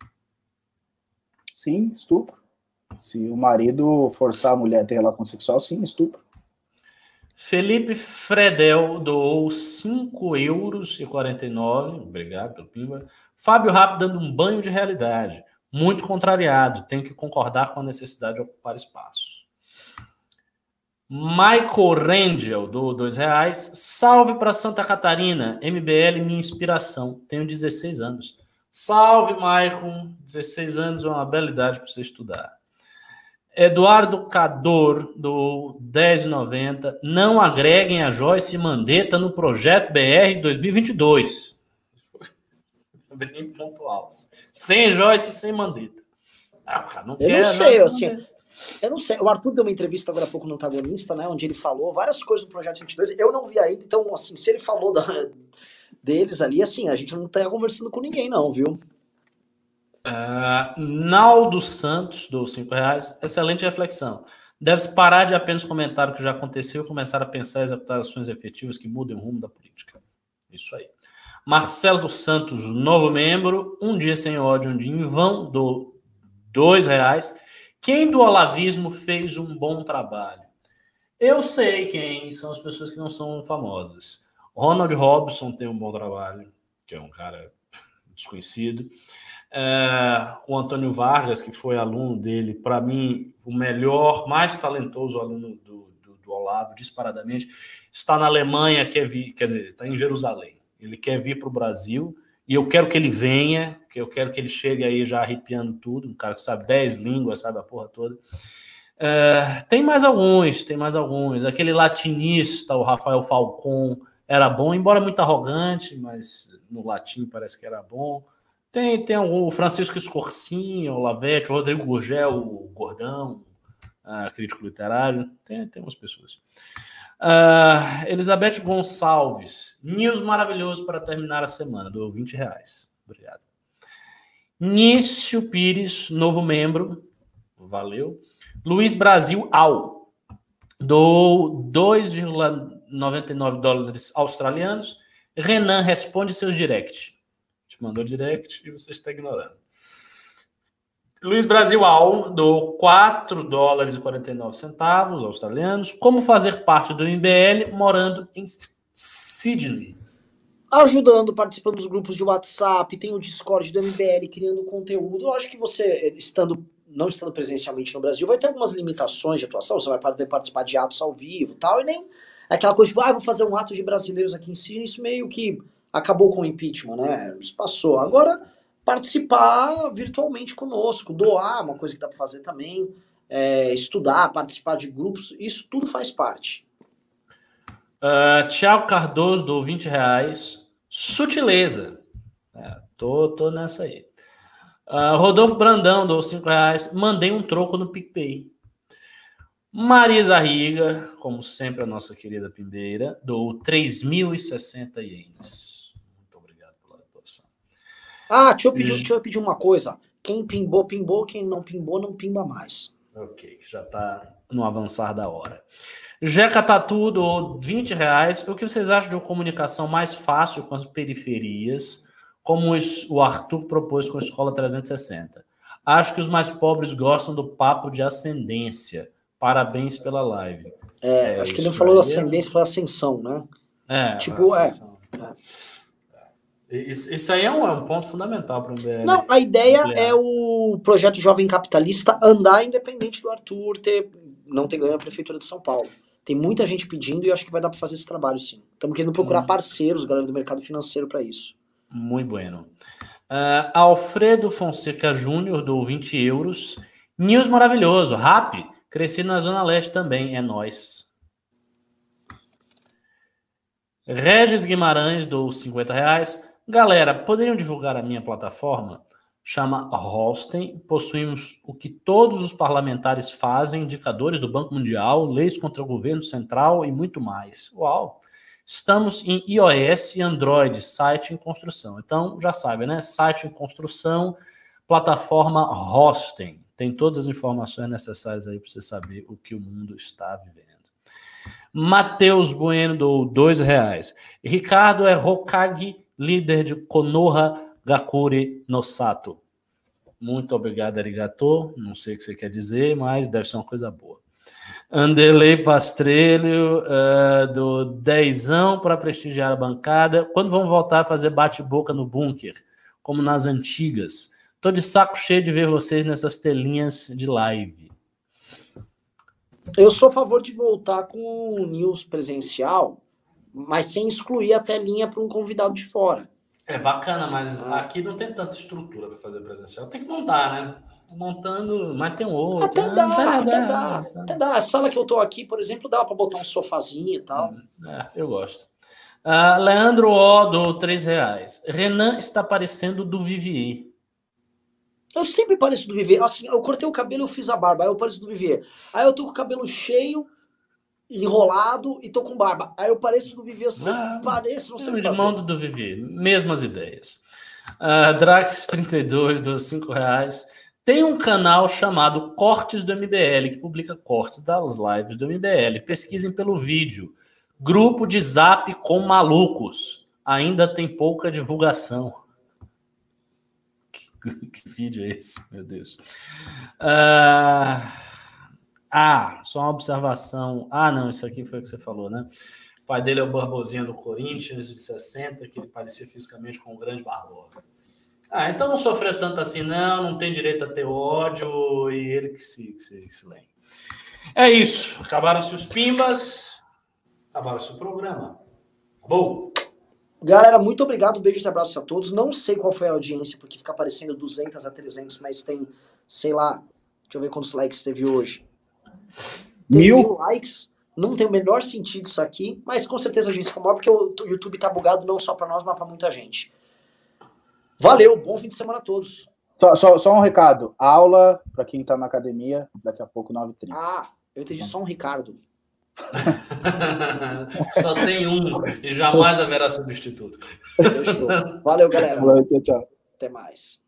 Sim, estupro. Se o marido forçar a mulher a ter relação sexual, sim, estupro. Felipe Fredel doou 5 euros e 49. Obrigado pelo pimba. Fábio Rápido dando um banho de realidade. Muito contrariado. Tenho que concordar com a necessidade de ocupar espaço. Michael Rangel, do dois reais. Salve para Santa Catarina. MBL, minha inspiração. Tenho 16 anos. Salve, Michael. 16 anos é uma bela idade para você estudar. Eduardo Cador, do 1090, não agreguem a Joyce Mandetta no projeto BR 2022. Bem pontual. Sem Joyce sem Mandetta. Ah, não eu não sei, não, assim, eu não sei. O Arthur deu uma entrevista agora há pouco no Antagonista, né, onde ele falou várias coisas do projeto 22. Eu não vi ainda, então, assim, se ele falou da, deles ali, assim, a gente não tá conversando com ninguém, não, viu? Uh, Naldo Santos, dos cinco reais, excelente reflexão. Deve-se parar de apenas comentar o que já aconteceu e começar a pensar em executar ações efetivas que mudem o rumo da política. Isso aí. Marcelo dos Santos, novo membro, um dia sem ódio, um dia em vão, do dois reais. Quem do olavismo fez um bom trabalho? Eu sei quem são as pessoas que não são famosas. Ronald Robson tem um bom trabalho, que é um cara desconhecido. É, o Antônio Vargas, que foi aluno dele, para mim, o melhor, mais talentoso aluno do, do, do, Olavo, disparadamente, está na Alemanha, quer vir, quer dizer, está em Jerusalém. Ele quer vir para o Brasil e eu quero que ele venha, que eu quero que ele chegue aí já arrepiando tudo, um cara que sabe dez línguas, sabe a porra toda. É, tem mais alguns, tem mais alguns. Aquele latinista, o Rafael Falcon, era bom, embora muito arrogante, mas no latim parece que era bom. Tem, tem o Francisco Escorcinho, o Lavete, o Rodrigo Gurgel, o Gordão, uh, crítico literário. Tem, tem umas pessoas. Uh, Elizabeth Gonçalves, news maravilhoso para terminar a semana, do 20 reais. Obrigado. Nício Pires, novo membro, valeu. Luiz Brasil Al, do 2,99 dólares australianos. Renan responde seus directs te mandou direct e você está ignorando. Luiz Brasil Al do 4 dólares e 49 centavos australianos. Como fazer parte do MBL morando em Sydney? Ajudando, participando dos grupos de WhatsApp, tem o Discord do MBL, criando conteúdo. Acho que você, estando não estando presencialmente no Brasil, vai ter algumas limitações de atuação. Você vai poder participar de atos ao vivo tal, e nem aquela coisa de, ah, vou fazer um ato de brasileiros aqui em Sydney. Isso meio que acabou com o impeachment, né? Isso passou. Agora participar virtualmente conosco, doar, uma coisa que dá para fazer também, é, estudar, participar de grupos, isso tudo faz parte. Uh, Tiago Cardoso do 20 reais, sutileza. É, tô, tô nessa aí. Uh, Rodolfo Brandão do 5 reais, mandei um troco no PicPay. Marisa Riga, como sempre, a nossa querida Pimbeira, do 3.060 ienes. Ah, deixa eu, pedir, deixa eu pedir uma coisa. Quem pimbou, pimbou. Quem não pimbou, não pimba mais. Ok, já está no avançar da hora. Jeca Tatu do 20 reais. O que vocês acham de uma comunicação mais fácil com as periferias, como o Arthur propôs com a Escola 360? Acho que os mais pobres gostam do papo de ascendência. Parabéns pela live. É, é acho que ele não falou é ascendência, falou ascensão, né? É, tipo, é. é. Isso, isso aí é um, é um ponto fundamental para o MBL. Não, a ideia é o projeto Jovem Capitalista andar independente do Arthur ter, não ter ganho a Prefeitura de São Paulo. Tem muita gente pedindo e eu acho que vai dar para fazer esse trabalho sim. Estamos querendo procurar hum. parceiros, galera do mercado financeiro, para isso. Muito bueno. Uh, Alfredo Fonseca Júnior, do 20 euros. News maravilhoso. Rap, cresci na Zona Leste também, é nós. Regis Guimarães, do 50 reais. Galera, poderiam divulgar a minha plataforma? Chama Holstein. Possuímos o que todos os parlamentares fazem, indicadores do Banco Mundial, leis contra o governo central e muito mais. Uau! Estamos em iOS e Android, site em construção. Então, já sabe, né? Site em construção, plataforma Hosting. Tem todas as informações necessárias aí para você saber o que o mundo está vivendo. Matheus Bueno do dois reais. Ricardo é Hokage líder de Konoha Gakuri no Sato. Muito obrigado, Arigato. Não sei o que você quer dizer, mas deve ser uma coisa boa. Anderley Pastrelho, uh, do Dezão para prestigiar a bancada. Quando vamos voltar a fazer bate-boca no bunker, como nas antigas? Tô de saco cheio de ver vocês nessas telinhas de live. Eu sou a favor de voltar com o news presencial, mas sem excluir a telinha para um convidado de fora. É bacana, mas aqui não tem tanta estrutura para fazer presencial. Tem que montar, né? Montando, mas tem outro. Até né? dá, dá, até dá, dá, até dá. A sala que eu tô aqui, por exemplo, dá para botar um sofazinho e tal. É, eu gosto. Uh, Leandro O, do 3 reais. Renan está parecendo do Vivier. Eu sempre pareço do Vivier. Assim, eu cortei o cabelo, eu fiz a barba, aí eu pareço do Vivier. Aí eu tô com o cabelo cheio, enrolado e tô com barba. Aí eu pareço do Vivi, eu sei, ah, pareço, não sei o irmão do Vivi, mesmas ideias. Uh, Drax 32 dos 5 reais. Tem um canal chamado Cortes do MBL, que publica cortes das lives do MBL. Pesquisem pelo vídeo. Grupo de zap com malucos. Ainda tem pouca divulgação. Que, que vídeo é esse, meu Deus? Uh... Ah, só uma observação. Ah, não, isso aqui foi o que você falou, né? O pai dele é o Barbosinha do Corinthians, de 60, que ele parecia fisicamente com o grande Barbosa. Ah, então não sofreu tanto assim, não, não tem direito a ter ódio, e ele que se, que se, que se. É isso. Acabaram-se os pimbas, acabaram-se o programa. Acabou. Galera, muito obrigado, beijos e abraços a todos. Não sei qual foi a audiência, porque fica aparecendo 200 a 300, mas tem, sei lá, deixa eu ver quantos likes teve hoje. Mil? mil likes. Não tem o menor sentido isso aqui, mas com certeza a gente ficou maior porque o YouTube tá bugado não só para nós, mas para muita gente. Valeu, bom fim de semana a todos. Só, só, só um recado: aula para quem tá na academia, daqui a pouco 9h30. Ah, eu entendi só um Ricardo. só tem um e jamais haverá substituto. Valeu, galera. Valeu, tchau, tchau. Até mais.